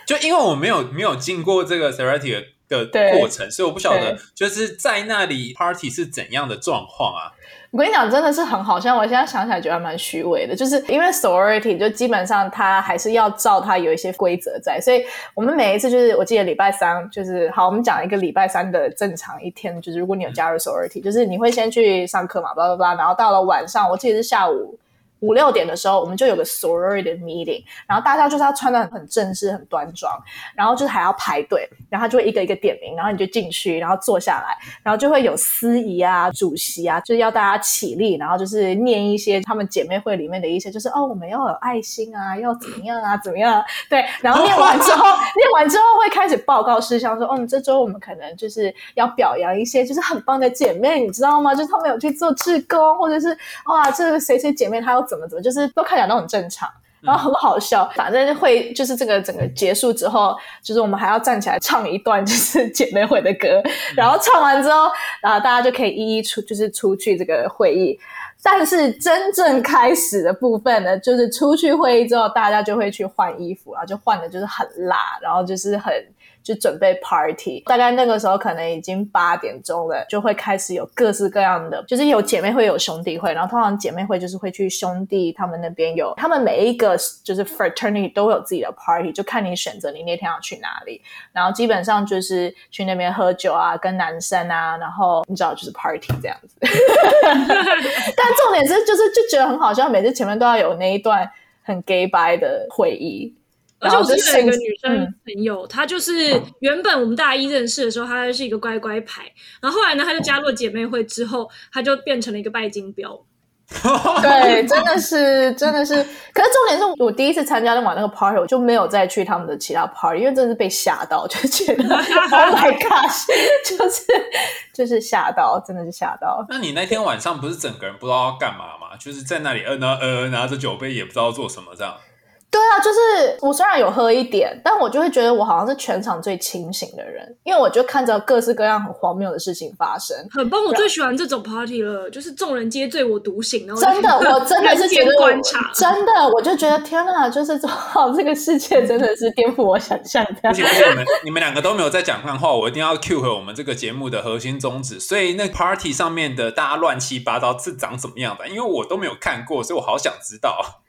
就因为我没有没有经过这个 therapy。的过程，所以我不晓得就是在那里 party 是怎样的状况啊？我跟你讲，真的是很好，像我现在想起来觉得蛮虚伪的，就是因为 sorority 就基本上它还是要照它有一些规则在，所以我们每一次就是我记得礼拜三就是好，我们讲一个礼拜三的正常一天，就是如果你有加入 sorority，就是你会先去上课嘛，巴拉巴拉，然后到了晚上，我记得是下午。五六点的时候，我们就有个 sorority 的 meeting，然后大家就是要穿的很正式、很端庄，然后就是还要排队，然后就会一个一个点名，然后你就进去，然后坐下来，然后就会有司仪啊、主席啊，就是要大家起立，然后就是念一些他们姐妹会里面的一些，就是哦，我们要有爱心啊，要怎么样啊，怎么样？对，然后念完之后，念完之后会开始报告事项，说，嗯，这周我们可能就是要表扬一些就是很棒的姐妹，你知道吗？就是他们有去做志工，或者是哇，这个谁谁姐妹她要。怎么怎么，就是都看起来都很正常，然后很好笑。反正会就是这个整个结束之后，就是我们还要站起来唱一段 就是姐妹会的歌，然后唱完之后，然后大家就可以一一出，就是出去这个会议。但是真正开始的部分呢，就是出去会议之后，大家就会去换衣服，然后就换的就是很辣，然后就是很。就准备 party，大概那个时候可能已经八点钟了，就会开始有各式各样的，就是有姐妹会有兄弟会，然后通常姐妹会就是会去兄弟他们那边有，他们每一个就是 fraternity 都有自己的 party，就看你选择你那天要去哪里，然后基本上就是去那边喝酒啊，跟男生啊，然后你知道就是 party 这样子，但重点是就是就觉得很好笑，每次前面都要有那一段。很 gay 白的会议。而且我是有一个女生朋友，她就是原本我们大一认识的时候，她是一个乖乖牌，然后后来呢，她就加入姐妹会之后，她就变成了一个拜金标。对，真的是，真的是。可是重点是我第一次参加那晚那个 party，我就没有再去他们的其他 party，因为真的是被吓到，就觉得 Oh my gosh，就是就是吓到，真的是吓到。那你那天晚上不是整个人不知道要干嘛吗？就是在那里，呃，拿呃拿着酒杯，也不知道做什么这样。对啊，就是我虽然有喝一点，但我就会觉得我好像是全场最清醒的人，因为我就看着各式各样很荒谬的事情发生。很棒，我最喜欢这种 party 了，就是众人皆醉我独醒。然后真的，我真的是觉得观察，真的，我就觉得天哪，就是这这个世界真的是颠覆我想象。而且你们你们两个都没有在讲干话，我一定要 cue 回我们这个节目的核心宗旨。所以那 party 上面的大家乱七八糟是长怎么样的？因为我都没有看过，所以我好想知道。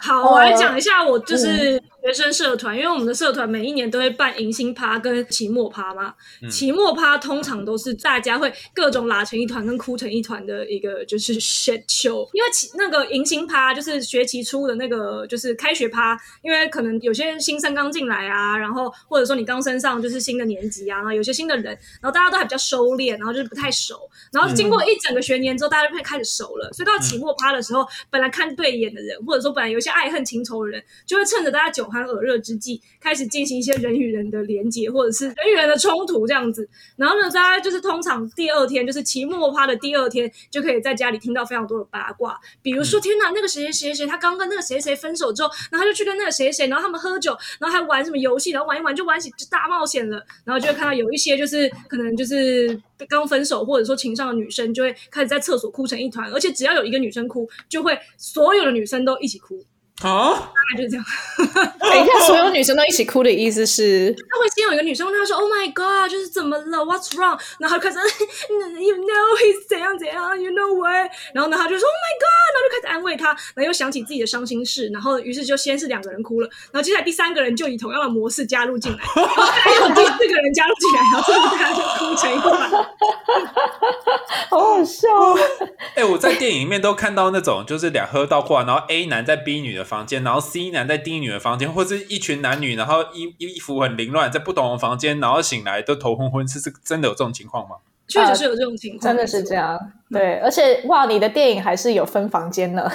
好，我来讲一下，我就是。学生社团，因为我们的社团每一年都会办迎新趴跟期末趴嘛。期末趴通常都是大家会各种拉成一团跟哭成一团的一个就是 shit show。因为那个迎新趴就是学期初的那个就是开学趴，因为可能有些新生刚进来啊，然后或者说你刚升上就是新的年级啊，然后有些新的人，然后大家都还比较收敛，然后就是不太熟。然后经过一整个学年之后，大家就会开始熟了。所以到期末趴的时候，本来看对眼的人，或者说本来有一些爱恨情仇的人，就会趁着大家酒酣耳热之际，开始进行一些人与人的连接，或者是人与人的冲突这样子。然后呢，大家就是通常第二天，就是期末趴的第二天，就可以在家里听到非常多的八卦。比如说，天哪，那个谁谁谁谁，他刚跟那个谁谁分手之后，然后他就去跟那个谁谁，然后他们喝酒，然后还玩什么游戏，然后玩一玩就玩起就大冒险了。然后就会看到有一些就是可能就是刚分手或者说情上的女生，就会开始在厕所哭成一团，而且只要有一个女生哭，就会所有的女生都一起哭。啊，大概就是这样。等一下，所有女生都一起哭的意思是，他会先有一个女生问他说：“Oh my god，就是怎么了？What's wrong？” 然后开始，You know he's 怎样怎样，You know what？然后呢，他就说：“Oh my god！” 然后就开始安慰他，然后又想起自己的伤心事，然后于是就先是两个人哭了，然后接下来第三个人就以同样的模式加入进来，然后还有第四个人加入进来，然后最后大家就哭成一团，好好笑。哎，我在电影里面都看到那种，就是两喝到挂，然后 A 男在 B 女的。房间，然后 C 男在 D 女的房间，或者是一群男女，然后衣衣服很凌乱，在不同的房间，然后醒来都头昏昏，是是真的有这种情况吗？确实是有这种情况，真的是这样。对，而且哇，你的电影还是有分房间呢，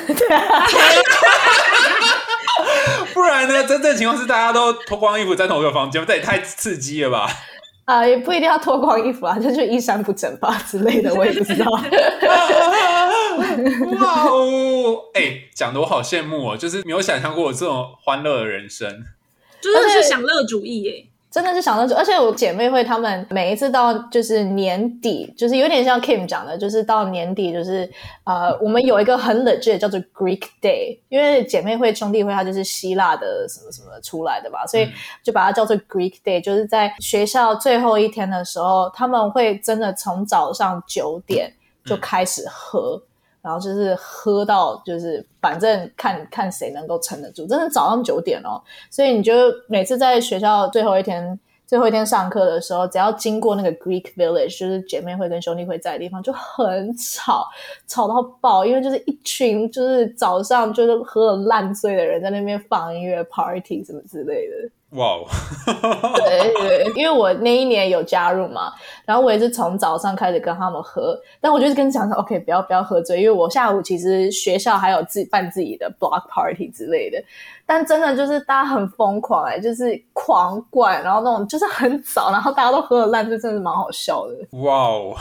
不然呢？真正情况是大家都脱光衣服在同一个房间，这也太刺激了吧？啊，也不一定要脱光衣服啊，就是衣衫不整吧之类的，我也不知道。哇哦！哎，讲的我好羡慕哦，就是没有想象过我这种欢乐的人生，真的是享乐主义耶。真的是想到，而且我姐妹会，她们每一次到就是年底，就是有点像 Kim 讲的，就是到年底，就是呃，我们有一个很 legit 叫做 Greek Day，因为姐妹会兄弟会它就是希腊的什么什么出来的吧，所以就把它叫做 Greek Day，就是在学校最后一天的时候，他们会真的从早上九点就开始喝。然后就是喝到，就是反正看看谁能够撑得住，真的早上九点哦，所以你就每次在学校最后一天、最后一天上课的时候，只要经过那个 Greek Village，就是姐妹会跟兄弟会在的地方，就很吵，吵到爆，因为就是一群就是早上就是喝了烂醉的人在那边放音乐、party 什么之类的。哇哦！对对，因为我那一年有加入嘛，然后我也是从早上开始跟他们喝，但我就是跟讲说，OK，不要不要喝醉，因为我下午其实学校还有自办自己的 block party 之类的。但真的就是大家很疯狂哎，就是狂灌，然后那种就是很早，然后大家都喝了烂，就真的是蛮好笑的。哇哦！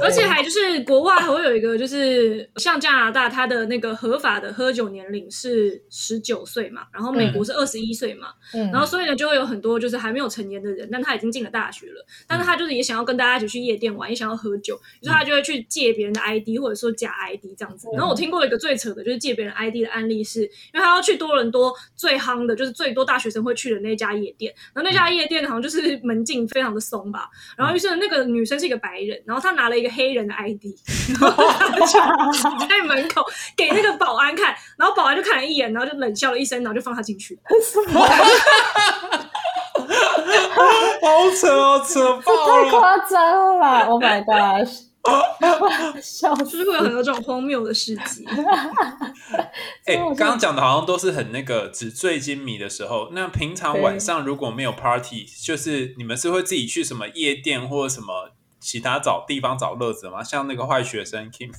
而且还就是国外还会有一个，就是像加拿大，它的那个合法的喝酒年龄是十九岁嘛，然后美国是二十一岁嘛，然后所以呢就会有很多就是还没有成年的人，但他已经进了大学了，但是他就是也想要跟大家一起去夜店玩，也想要喝酒，于是他就会去借别人的 ID 或者说假 ID 这样子。然后我听过一个最扯的就是借别人 ID 的案例，是因为他要去多伦多。最夯的就是最多大学生会去的那家夜店，然后那家夜店好像就是门禁非常的松吧，然后于是那个女生是一个白人，然后她拿了一个黑人的 ID，然后在门口给那个保安看，然后保安就看了一眼，然后就冷笑了一声，然后就放她进去。好扯，哦扯，太夸张了！Oh my gosh！笑死！就是会有很多这种荒谬的事情。哎，刚刚讲的好像都是很那个纸醉金迷的时候。那平常晚上如果没有 party，就是你们是会自己去什么夜店或者什么其他找地方找乐子吗？像那个坏学生 Kim。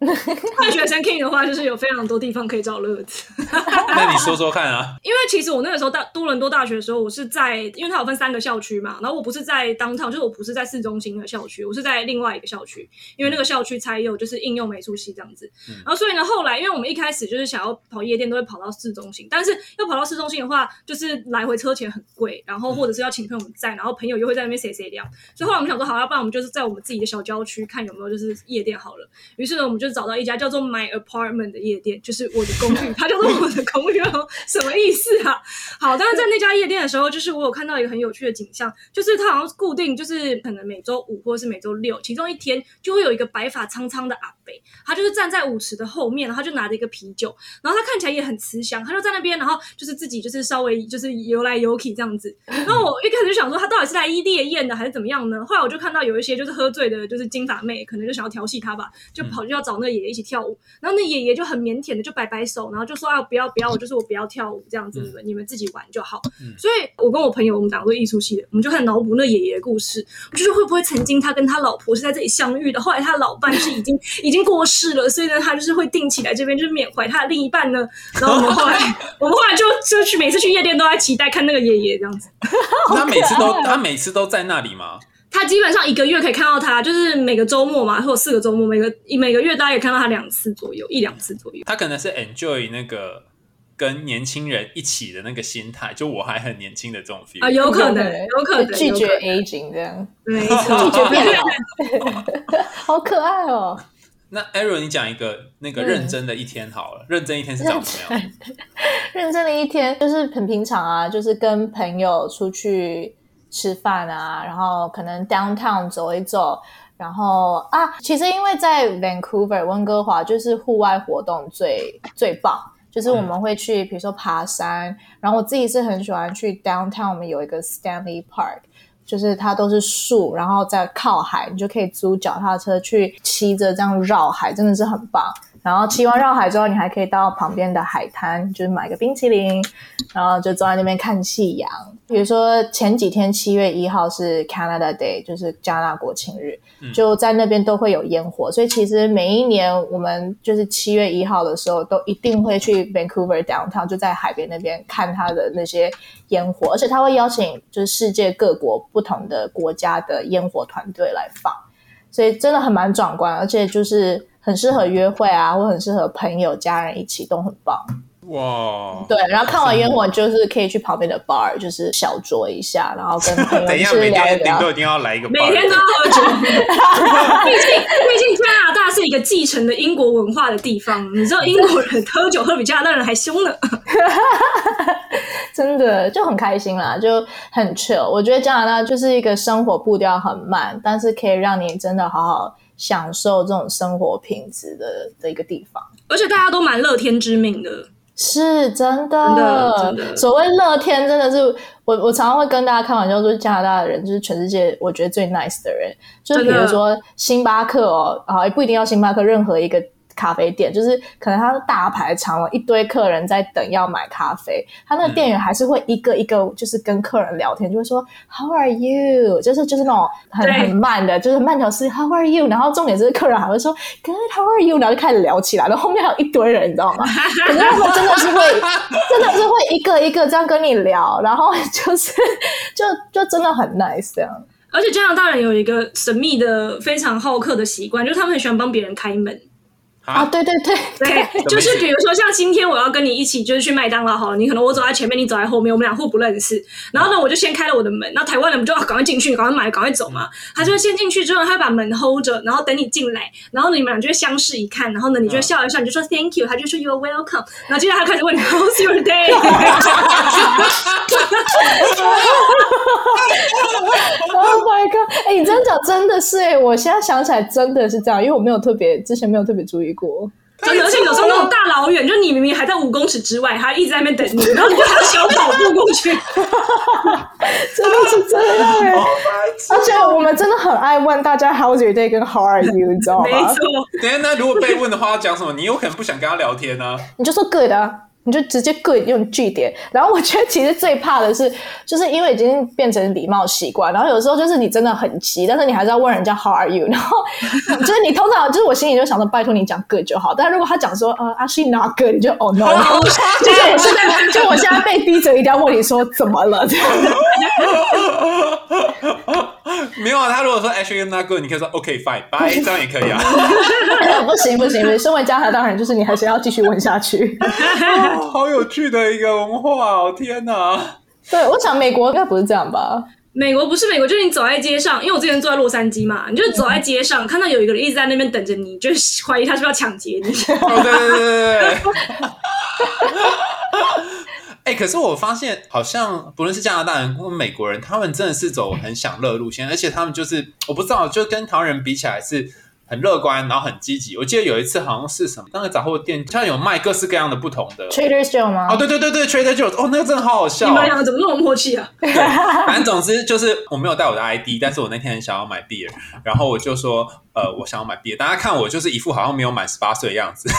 坏学生 King 的话，就是有非常多地方可以找乐子。那你说说看啊？因为其实我那个时候大多伦多大学的时候，我是在，因为它有分三个校区嘛，然后我不是在 downtown，就是我不是在市中心的校区，我是在另外一个校区，因为那个校区才有就是应用美术系这样子。然后所以呢，后来因为我们一开始就是想要跑夜店，都会跑到市中心，但是要跑到市中心的话，就是来回车钱很贵，然后或者是要请朋友们在，然后朋友又会在那边谁谁聊，所以后来我们想说，好，要不然我们就是在我们自己的小郊区看有没有就是夜店好了。于是呢，我们就就找到一。家叫做 My Apartment 的夜店，就是我的公寓，它叫做我的公寓，什么意思啊？好，但是在那家夜店的时候，就是我有看到一个很有趣的景象，就是它好像固定，就是可能每周五或者是每周六，其中一天就会有一个白发苍苍的阿北，他就是站在舞池的后面，然后就拿着一个啤酒，然后他看起来也很慈祥，他就在那边，然后就是自己就是稍微就是游来游去这样子。然后我一开始就想说，他到底是来夜宴的还是怎么样呢？后来我就看到有一些就是喝醉的，就是金发妹，可能就想要调戏他吧，就跑去要找那个爷爷。一起跳舞，然后那爷爷就很腼腆的就摆摆手，然后就说啊不要不要，就是我不要跳舞这样子，你们你们自己玩就好。所以，我跟我朋友我们两个都艺术系的，我们就开始脑补那爷爷的故事，就是会不会曾经他跟他老婆是在这里相遇的，后来他老伴是已经已经过世了，所以呢他就是会定期来这边就是缅怀他的另一半呢。然后我们后来 我们后来就就去每次去夜店都在期待看那个爷爷这样子。他每次都他每次都在那里吗？他基本上一个月可以看到他，就是每个周末嘛，或者四个周末，每个每个月大概可以看到他两次左右，一两次左右。他可能是 enjoy 那个跟年轻人一起的那个心态，就我还很年轻的这种 feel 啊，有可能，有可能拒绝 aging 这样，没错，拒绝变老，好可爱哦。那 Aaron，你讲一个那个认真的一天好了，认真一天是长什么样？认真的一天就是很平常啊，就是跟朋友出去。吃饭啊，然后可能 downtown 走一走，然后啊，其实因为在 Vancouver 温哥华就是户外活动最最棒，就是我们会去，比如说爬山，然后我自己是很喜欢去 downtown，我们有一个 Stanley Park，就是它都是树，然后在靠海，你就可以租脚踏车去骑着这样绕海，真的是很棒。然后骑完绕海之后，你还可以到旁边的海滩，就是买个冰淇淋，然后就坐在那边看夕阳。比如说前几天七月一号是 Canada Day，就是加拿大国庆日，就在那边都会有烟火。所以其实每一年我们就是七月一号的时候，都一定会去 Vancouver downtown，就在海边那边看它的那些烟火。而且他会邀请就是世界各国不同的国家的烟火团队来放，所以真的很蛮壮观，而且就是。很适合约会啊，或很适合朋友、家人一起，都很棒。哇！对，然后看完烟火，就是可以去旁边的 bar，就是小酌一下，然后跟朋友 就是聊一聊。都一定要来一个，每天都要喝酒。毕竟，毕竟加拿大是一个继承的英国文化的地方，你知道英国人喝酒喝比加拿大人还凶呢。真的就很开心啦，就很 chill。我觉得加拿大就是一个生活步调很慢，但是可以让你真的好好。享受这种生活品质的的一个地方，而且大家都蛮乐天知命的，是真的。真的，所谓乐天，真的是我我常常会跟大家开玩笑说，加拿大的人就是全世界我觉得最 nice 的人。就比如说星巴克哦，啊，也不一定要星巴克，任何一个。咖啡店就是可能它大排长龙，一堆客人在等要买咖啡，他那个店员还是会一个一个就是跟客人聊天，就会说 How are you？就是就是那种很很慢的，就是慢条斯理 How are you？然后重点是客人还会说 Good How are you？然后就开始聊起来，了后后面还有一堆人，你知道吗？可是他们真的是会，真的是会一个一个这样跟你聊，然后就是就就真的很 nice 这样。而且加拿大人有一个神秘的、非常好客的习惯，就是他们很喜欢帮别人开门。啊，对对对对，就是比如说像今天我要跟你一起就是去麦当劳哈，你可能我走在前面，你走在后面，我们俩互不认识，然后呢我就先开了我的门，那台湾人不就要赶快进去，赶快买，赶快走嘛，他就先进去之后，他把门 hold 着，然后等你进来，然后你们俩就会相视一看，然后呢你就笑一笑，你就说 thank you，他就说 you're welcome，然后接着他开始问你 how's your day。Oh my god！哎，你这样讲真的是哎，我现在想起来真的是这样，因为我没有特别之前没有特别注意过。真的，而且有时候那种大老远，就你明明还在五公尺之外，他一直在那边等你，然后你就还要小跑步过去。真的是这样哎！而且我们真的很爱问大家 How's your day 跟 How are you，你知道吗？没错。等下，那如果被问的话，要讲什么？你有可能不想跟他聊天呢？你就说 Good 啊。你就直接 good 用句点，然后我觉得其实最怕的是，就是因为已经变成礼貌习惯，然后有时候就是你真的很急，但是你还是要问人家 how are you，然后 就是你通常就是我心里就想说拜托你讲 good 就好，但如果他讲说呃 actually not good，你就 oh no，就是我现在就我现在被逼着一定要问你说怎么了这样。没有啊，他如果说 actually not good，你可以说 OK fine，bye，这样也可以啊。不行不行，身为家长当然就是你还是要继续问下去。好有趣的一个文化哦！天哪，对我想美国应该不是这样吧？美国不是美国，就是你走在街上，因为我之前住在洛杉矶嘛，你就走在街上，看到有一个人一直在那边等着你，就怀疑他是不是要抢劫你。对对对对对。哎，可是我发现，好像不论是加拿大人或美国人，他们真的是走很享乐路线，而且他们就是我不知道，就跟台湾人比起来是。很乐观，然后很积极。我记得有一次好像是什么，那个杂货店，像有卖各式各样的不同的 Trader Joe 吗？哦，对对对对，Trader Joe，哦，那个真的好好笑。你们两个怎么那么默契啊？反正总之就是我没有带我的 ID，但是我那天很想要买 beer，然后我就说。呃，我想要买 beer，大家看我就是一副好像没有满十八岁的样子。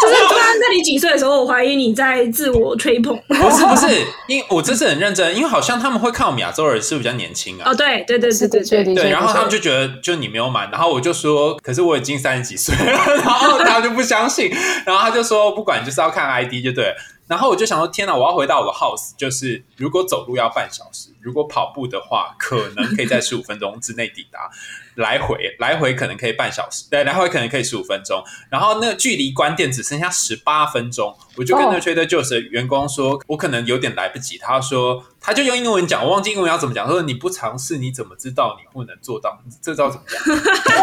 就是突然在你几岁的时候，我怀疑你在自我吹捧。不是不是，因为我这次很认真，因为好像他们会看我们亚洲人是比较年轻啊。哦，对对对对对对对。然后他们就觉得就你没有满，然后我就说，可是我已经三十几岁了，然后他就不相信，然后他就说不管就是要看 ID 就对。然后我就想说，天哪！我要回到我的 house，就是如果走路要半小时，如果跑步的话，可能可以在十五分钟之内抵达。来回来回可能可以半小时，对，来回可能可以十五分钟。然后那个距离关店只剩下十八分钟，我就跟那个 Trader Joe 员工说，我可能有点来不及。他说，他就用英文讲，我忘记英文要怎么讲。他说，你不尝试你怎么知道你不能做到？这招怎么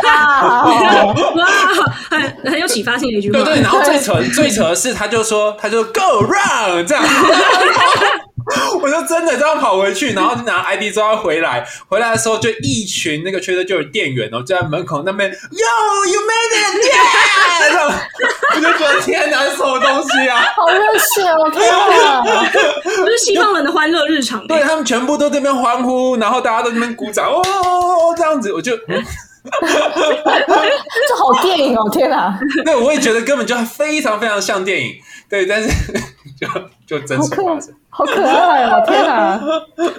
讲？哇，很很有启发性的一句话。对对，然后最扯最扯的是，他就说，他就 Go round 这样。我就真的这样跑回去，然后拿 ID 之后回来，回来的时候就一群那个缺德就有店员哦，就在门口那边，Yo you made it yeah！我就觉得天哪，什么东西啊？好热血哦，天哪！不是西方人的欢乐日常，对他们全部都这边欢呼，然后大家都这边鼓掌，哦，这样子，我就，这好电影哦，天哪！对，我也觉得根本就非常非常像电影，对，但是就就真实发生。好可爱哦！天哪，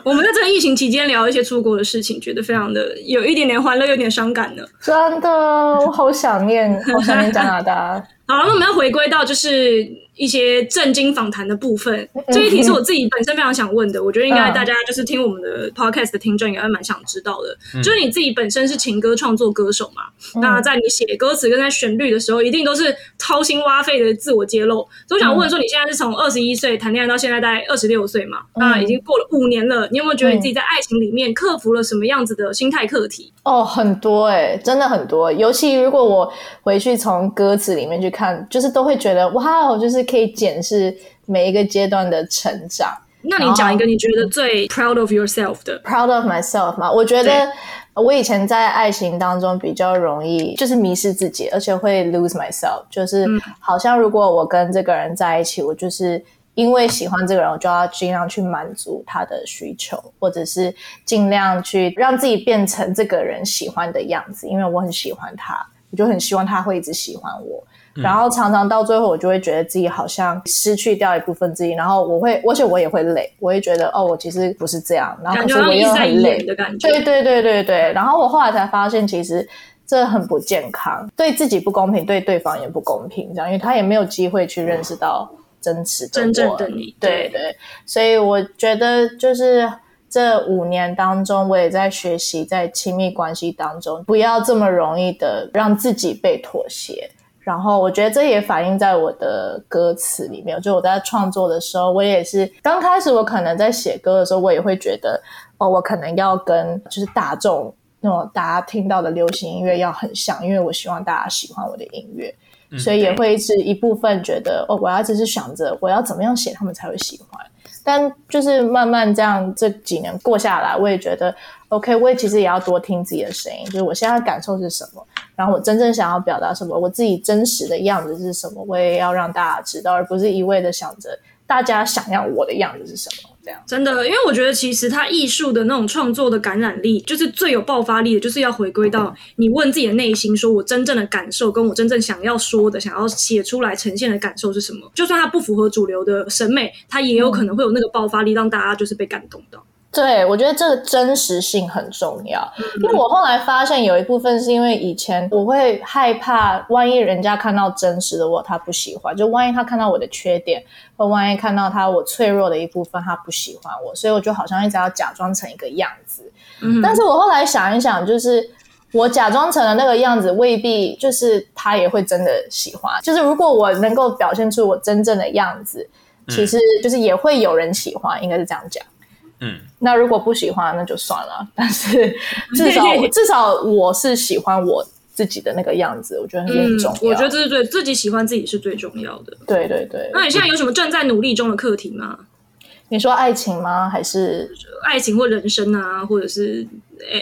我们在这个疫情期间聊一些出国的事情，觉得非常的有一点点欢乐，有点伤感呢。真的，我好想念，好想念加拿大。好了，那我们要回归到就是。一些震惊访谈的部分，这一题是我自己本身非常想问的。我觉得应该大家就是听我们的 podcast 的听众也会蛮想知道的。就是你自己本身是情歌创作歌手嘛？那在你写歌词跟在旋律的时候，一定都是掏心挖肺的自我揭露。所以我想问说，你现在是从二十一岁谈恋爱到现在大概二十六岁嘛？那已经过了五年了，你有没有觉得你自己在爱情里面克服了什么样子的心态课题？哦，很多哎，真的很多。尤其如果我回去从歌词里面去看，就是都会觉得哇，就是。可以检视每一个阶段的成长。那你讲一个你觉得最 proud of yourself 的？proud of myself 吗？我觉得我以前在爱情当中比较容易就是迷失自己，而且会 lose myself。就是好像如果我跟这个人在一起，我就是因为喜欢这个人，我就要尽量去满足他的需求，或者是尽量去让自己变成这个人喜欢的样子，因为我很喜欢他，我就很希望他会一直喜欢我。然后常常到最后，我就会觉得自己好像失去掉一部分自己，然后我会，而且我也会累，我会觉得哦，我其实不是这样，然后可是我又很累的感觉。对对对对对。然后我后来才发现，其实这很不健康，对自己不公平，对对方也不公平，这样，因为他也没有机会去认识到真实的真正的你。对对。所以我觉得，就是这五年当中，我也在学习，在亲密关系当中，不要这么容易的让自己被妥协。然后我觉得这也反映在我的歌词里面。就我在创作的时候，我也是刚开始，我可能在写歌的时候，我也会觉得，哦，我可能要跟就是大众那种大家听到的流行音乐要很像，因为我希望大家喜欢我的音乐，所以也会是一部分觉得，哦，我要只是想着我要怎么样写他们才会喜欢。但就是慢慢这样这几年过下来，我也觉得 OK，我也其实也要多听自己的声音，就是我现在感受是什么，然后我真正想要表达什么，我自己真实的样子是什么，我也要让大家知道，而不是一味的想着大家想要我的样子是什么。真的，因为我觉得其实他艺术的那种创作的感染力，就是最有爆发力的，就是要回归到你问自己的内心，说我真正的感受，跟我真正想要说的、想要写出来呈现的感受是什么。就算它不符合主流的审美，它也有可能会有那个爆发力，让大家就是被感动到。对，我觉得这个真实性很重要，因为我后来发现有一部分是因为以前我会害怕，万一人家看到真实的我，他不喜欢，就万一他看到我的缺点，或万一看到他我脆弱的一部分，他不喜欢我，所以我就好像一直要假装成一个样子。嗯，但是我后来想一想，就是我假装成了那个样子，未必就是他也会真的喜欢。就是如果我能够表现出我真正的样子，其实就是也会有人喜欢，应该是这样讲。嗯，那如果不喜欢那就算了，但是至少 至少我是喜欢我自己的那个样子，我觉得很重要。我觉得这是对自己喜欢自己是最重要的。对对对。那你现在有什么正在努力中的课题吗？你说爱情吗？还是爱情或人生啊，或者是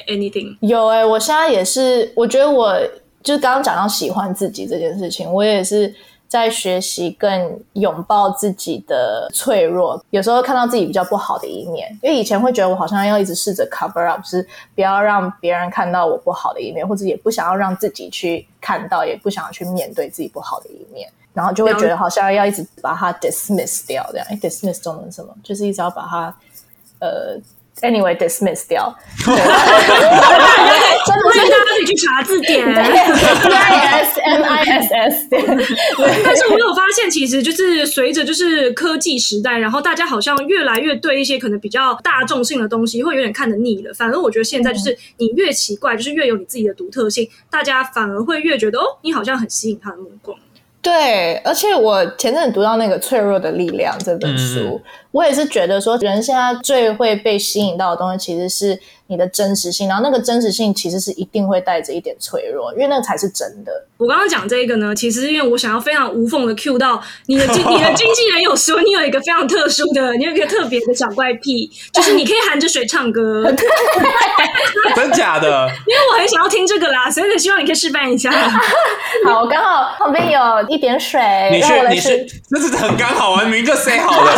anything？有哎，我现在也是，我觉得我就是刚刚讲到喜欢自己这件事情，我也是。在学习更拥抱自己的脆弱，有时候看到自己比较不好的一面，因为以前会觉得我好像要一直试着 cover up，是不要让别人看到我不好的一面，或者也不想要让自己去看到，也不想要去面对自己不好的一面，然后就会觉得好像要一直把它 dismiss 掉，这样。，dismiss 中文什么？就是一直要把它呃。Anyway, dismiss 掉。真的是大家自己去查字典。D I S M I S S。但是我有发现，其实就是随着就是科技时代，然后大家好像越来越对一些可能比较大众性的东西会有点看得腻了。反而我觉得现在就是你越奇怪，就是越有你自己的独特性，大家反而会越觉得哦，你好像很吸引他的目光。对，而且我前阵子读到那个《脆弱的力量》这本书，我也是觉得说，人现在最会被吸引到的东西，其实是。你的真实性，然后那个真实性其实是一定会带着一点脆弱，因为那个才是真的。我刚刚讲这个呢，其实是因为我想要非常无缝的 cue 到你的经你的经纪人有说你有一个非常特殊的，你有一个特别的小怪癖，就是你可以含着水唱歌。真假的？因为我很想要听这个啦，所以希望你可以示范一下。好，我刚好旁边有一点水，你去，你是，那是很刚好，明明就 say 好了。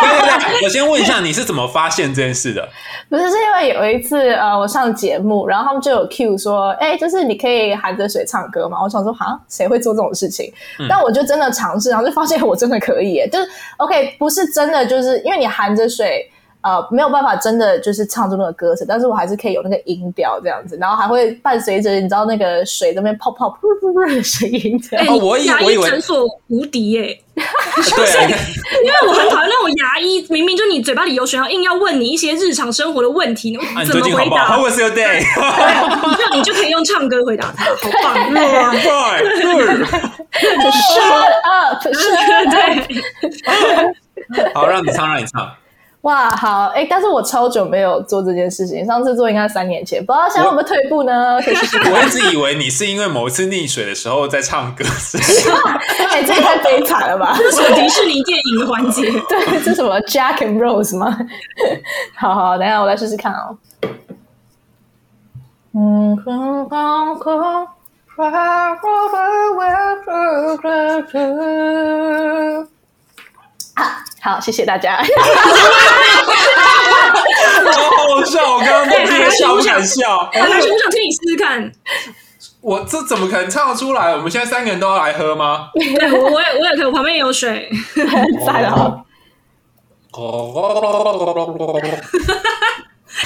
对对对，我先问一下，你是怎么发现这件事的？不是，是因为有一次，呃，我上节目，然后他们就有 Q 说，哎，就是你可以含着水唱歌嘛。我想说，哈，谁会做这种事情？但我就真的尝试，然后就发现我真的可以，就是 OK，不是真的，就是因为你含着水。呃，没有办法真的就是唱出那个歌词，但是我还是可以有那个音调这样子，然后还会伴随着你知道那个水那边泡泡噗噗噗的声音。哎，我以我以为诊所无敌耶，对，因为我很讨厌那种牙医，明明就你嘴巴里有水，然后硬要问你一些日常生活的问题，你怎么回答？How was your day？对，你就可以用唱歌回答他，好棒！Shut up！对，好，让你唱，让你唱。哇，好哎！但是我超久没有做这件事情，上次做应该三年前，不知道现在会不会退步呢？我一直以为你是因为某一次溺水的时候在唱歌，哎，这也太悲惨了吧！这是迪士尼电影的环节，对，这什么 Jack and Rose 吗？好好，等下我来试试看哦。嗯，好，谢谢大家。好好笑，我刚刚都听笑不想笑。我想听你试试看。我这怎么可能唱得出来？我们现在三个人都要来喝吗？对，我我也我也可以，我旁边也有水。在了。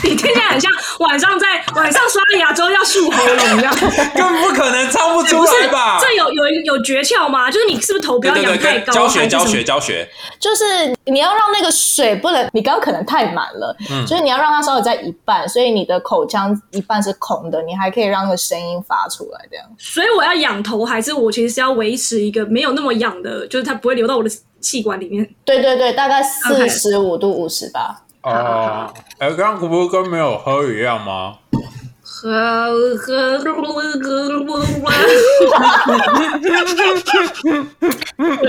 你听起来很像晚上在晚上刷牙之后要漱喉咙一样，更不可能唱不出来吧？这有有有诀窍吗？就是你是不是头不要仰太高？教学教学教学，就是你要让那个水不能，你刚刚可能太满了，嗯，就是你要让它稍微在一半，所以你的口腔一半是空的，你还可以让那个声音发出来，这样。所以我要仰头，还是我其实是要维持一个没有那么仰的，就是它不会流到我的气管里面？对对对，大概四十五度五十吧。哦，哎，刚刚不是跟没有喝一样吗？喝喝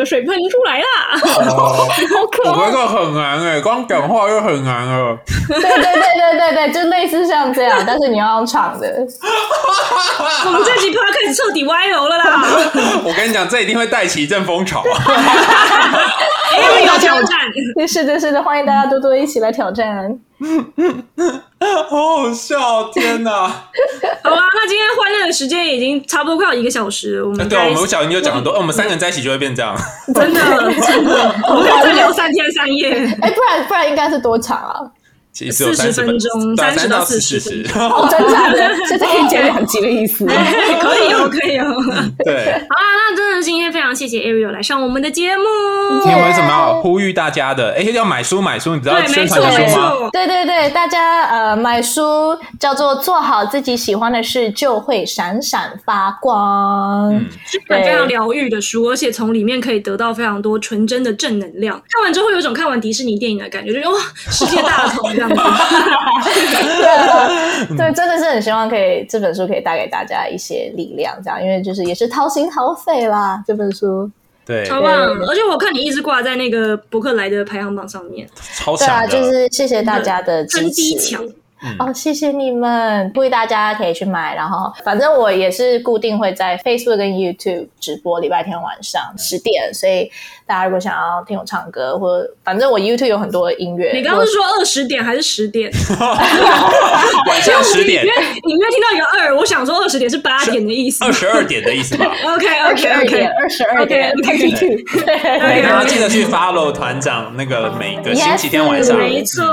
水喷出来啦！好可我觉得很难哎，光讲话又很难了。对对对对对对，就类似像这样，但是你要用唱的。我们这集 p 开始彻底歪楼了啦！我跟你讲，这一定会带起一阵风潮。哎，有挑战！是的，是的，欢迎大家多多一起来挑战。好好笑！天哪！好啊，那今天欢乐的时间已经差不多快要一个小时，我们对，我们小林就讲很多，我们三个人在一起就会变这样，真的真的，我们要再聊三天三夜。哎，不然不然应该是多长啊？其实四十分钟，三十到四十。哦，真的，现在可以剪两集的 意思。可以哦，可以哦。对。好啊，那真的今天非常谢谢 Ariel 来上我们的节目。你有没有什么要呼吁大家的？哎，要买书买书，你知道宣传的书吗？对对对，大家呃买书叫做做好自己喜欢的事，就会闪闪发光。是本非常疗愈的书，而且从里面可以得到非常多纯真的正能量。看完之后有一种看完迪士尼电影的感觉，就是哇，世界大同。对，真的是很希望可以这本书可以带给大家一些力量，这样，因为就是也是掏心掏肺啦，这本书，对，超棒！而且我看你一直挂在那个博客来的排行榜上面，超强对啊，就是谢谢大家的支持。哦，谢谢你们，呼吁大家可以去买。然后，反正我也是固定会在 Facebook 跟 YouTube 直播，礼拜天晚上十点。所以大家如果想要听我唱歌，或者反正我 YouTube 有很多音乐。你刚刚是说二十点还是十点？晚上十点。因为你没有听到一个二？我想说二十点是八点的意思。二十二点的意思吧？OK OK OK，二十二点。对，然后记得去 follow 团长那个每个星期天晚上。没错，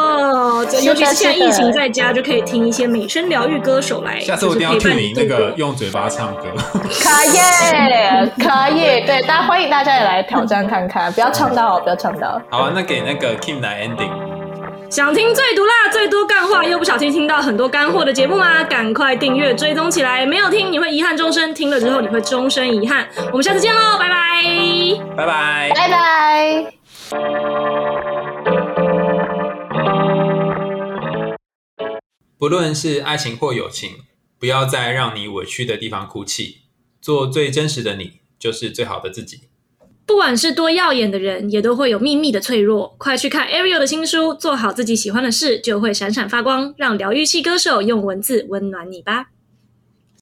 尤其是现在疫情在家。大家就可以听一些美声疗愈歌手来。下次我一定要听你那个用嘴巴唱歌。可以，可以，对，大家欢迎大家也来挑战看看，不要唱到，不要唱到。好啊，那给那个 Kim 来 ending。想听最毒辣、最多干话，又不小心听到很多干货的节目吗？赶快订阅追踪起来，没有听你会遗憾终生，听了之后你会终身遗憾。我们下次见喽，拜拜，拜拜，拜拜。不论是爱情或友情，不要在让你委屈的地方哭泣。做最真实的你，就是最好的自己。不管是多耀眼的人，也都会有秘密的脆弱。快去看 Ariel 的新书，做好自己喜欢的事，就会闪闪发光。让疗愈系歌手用文字温暖你吧。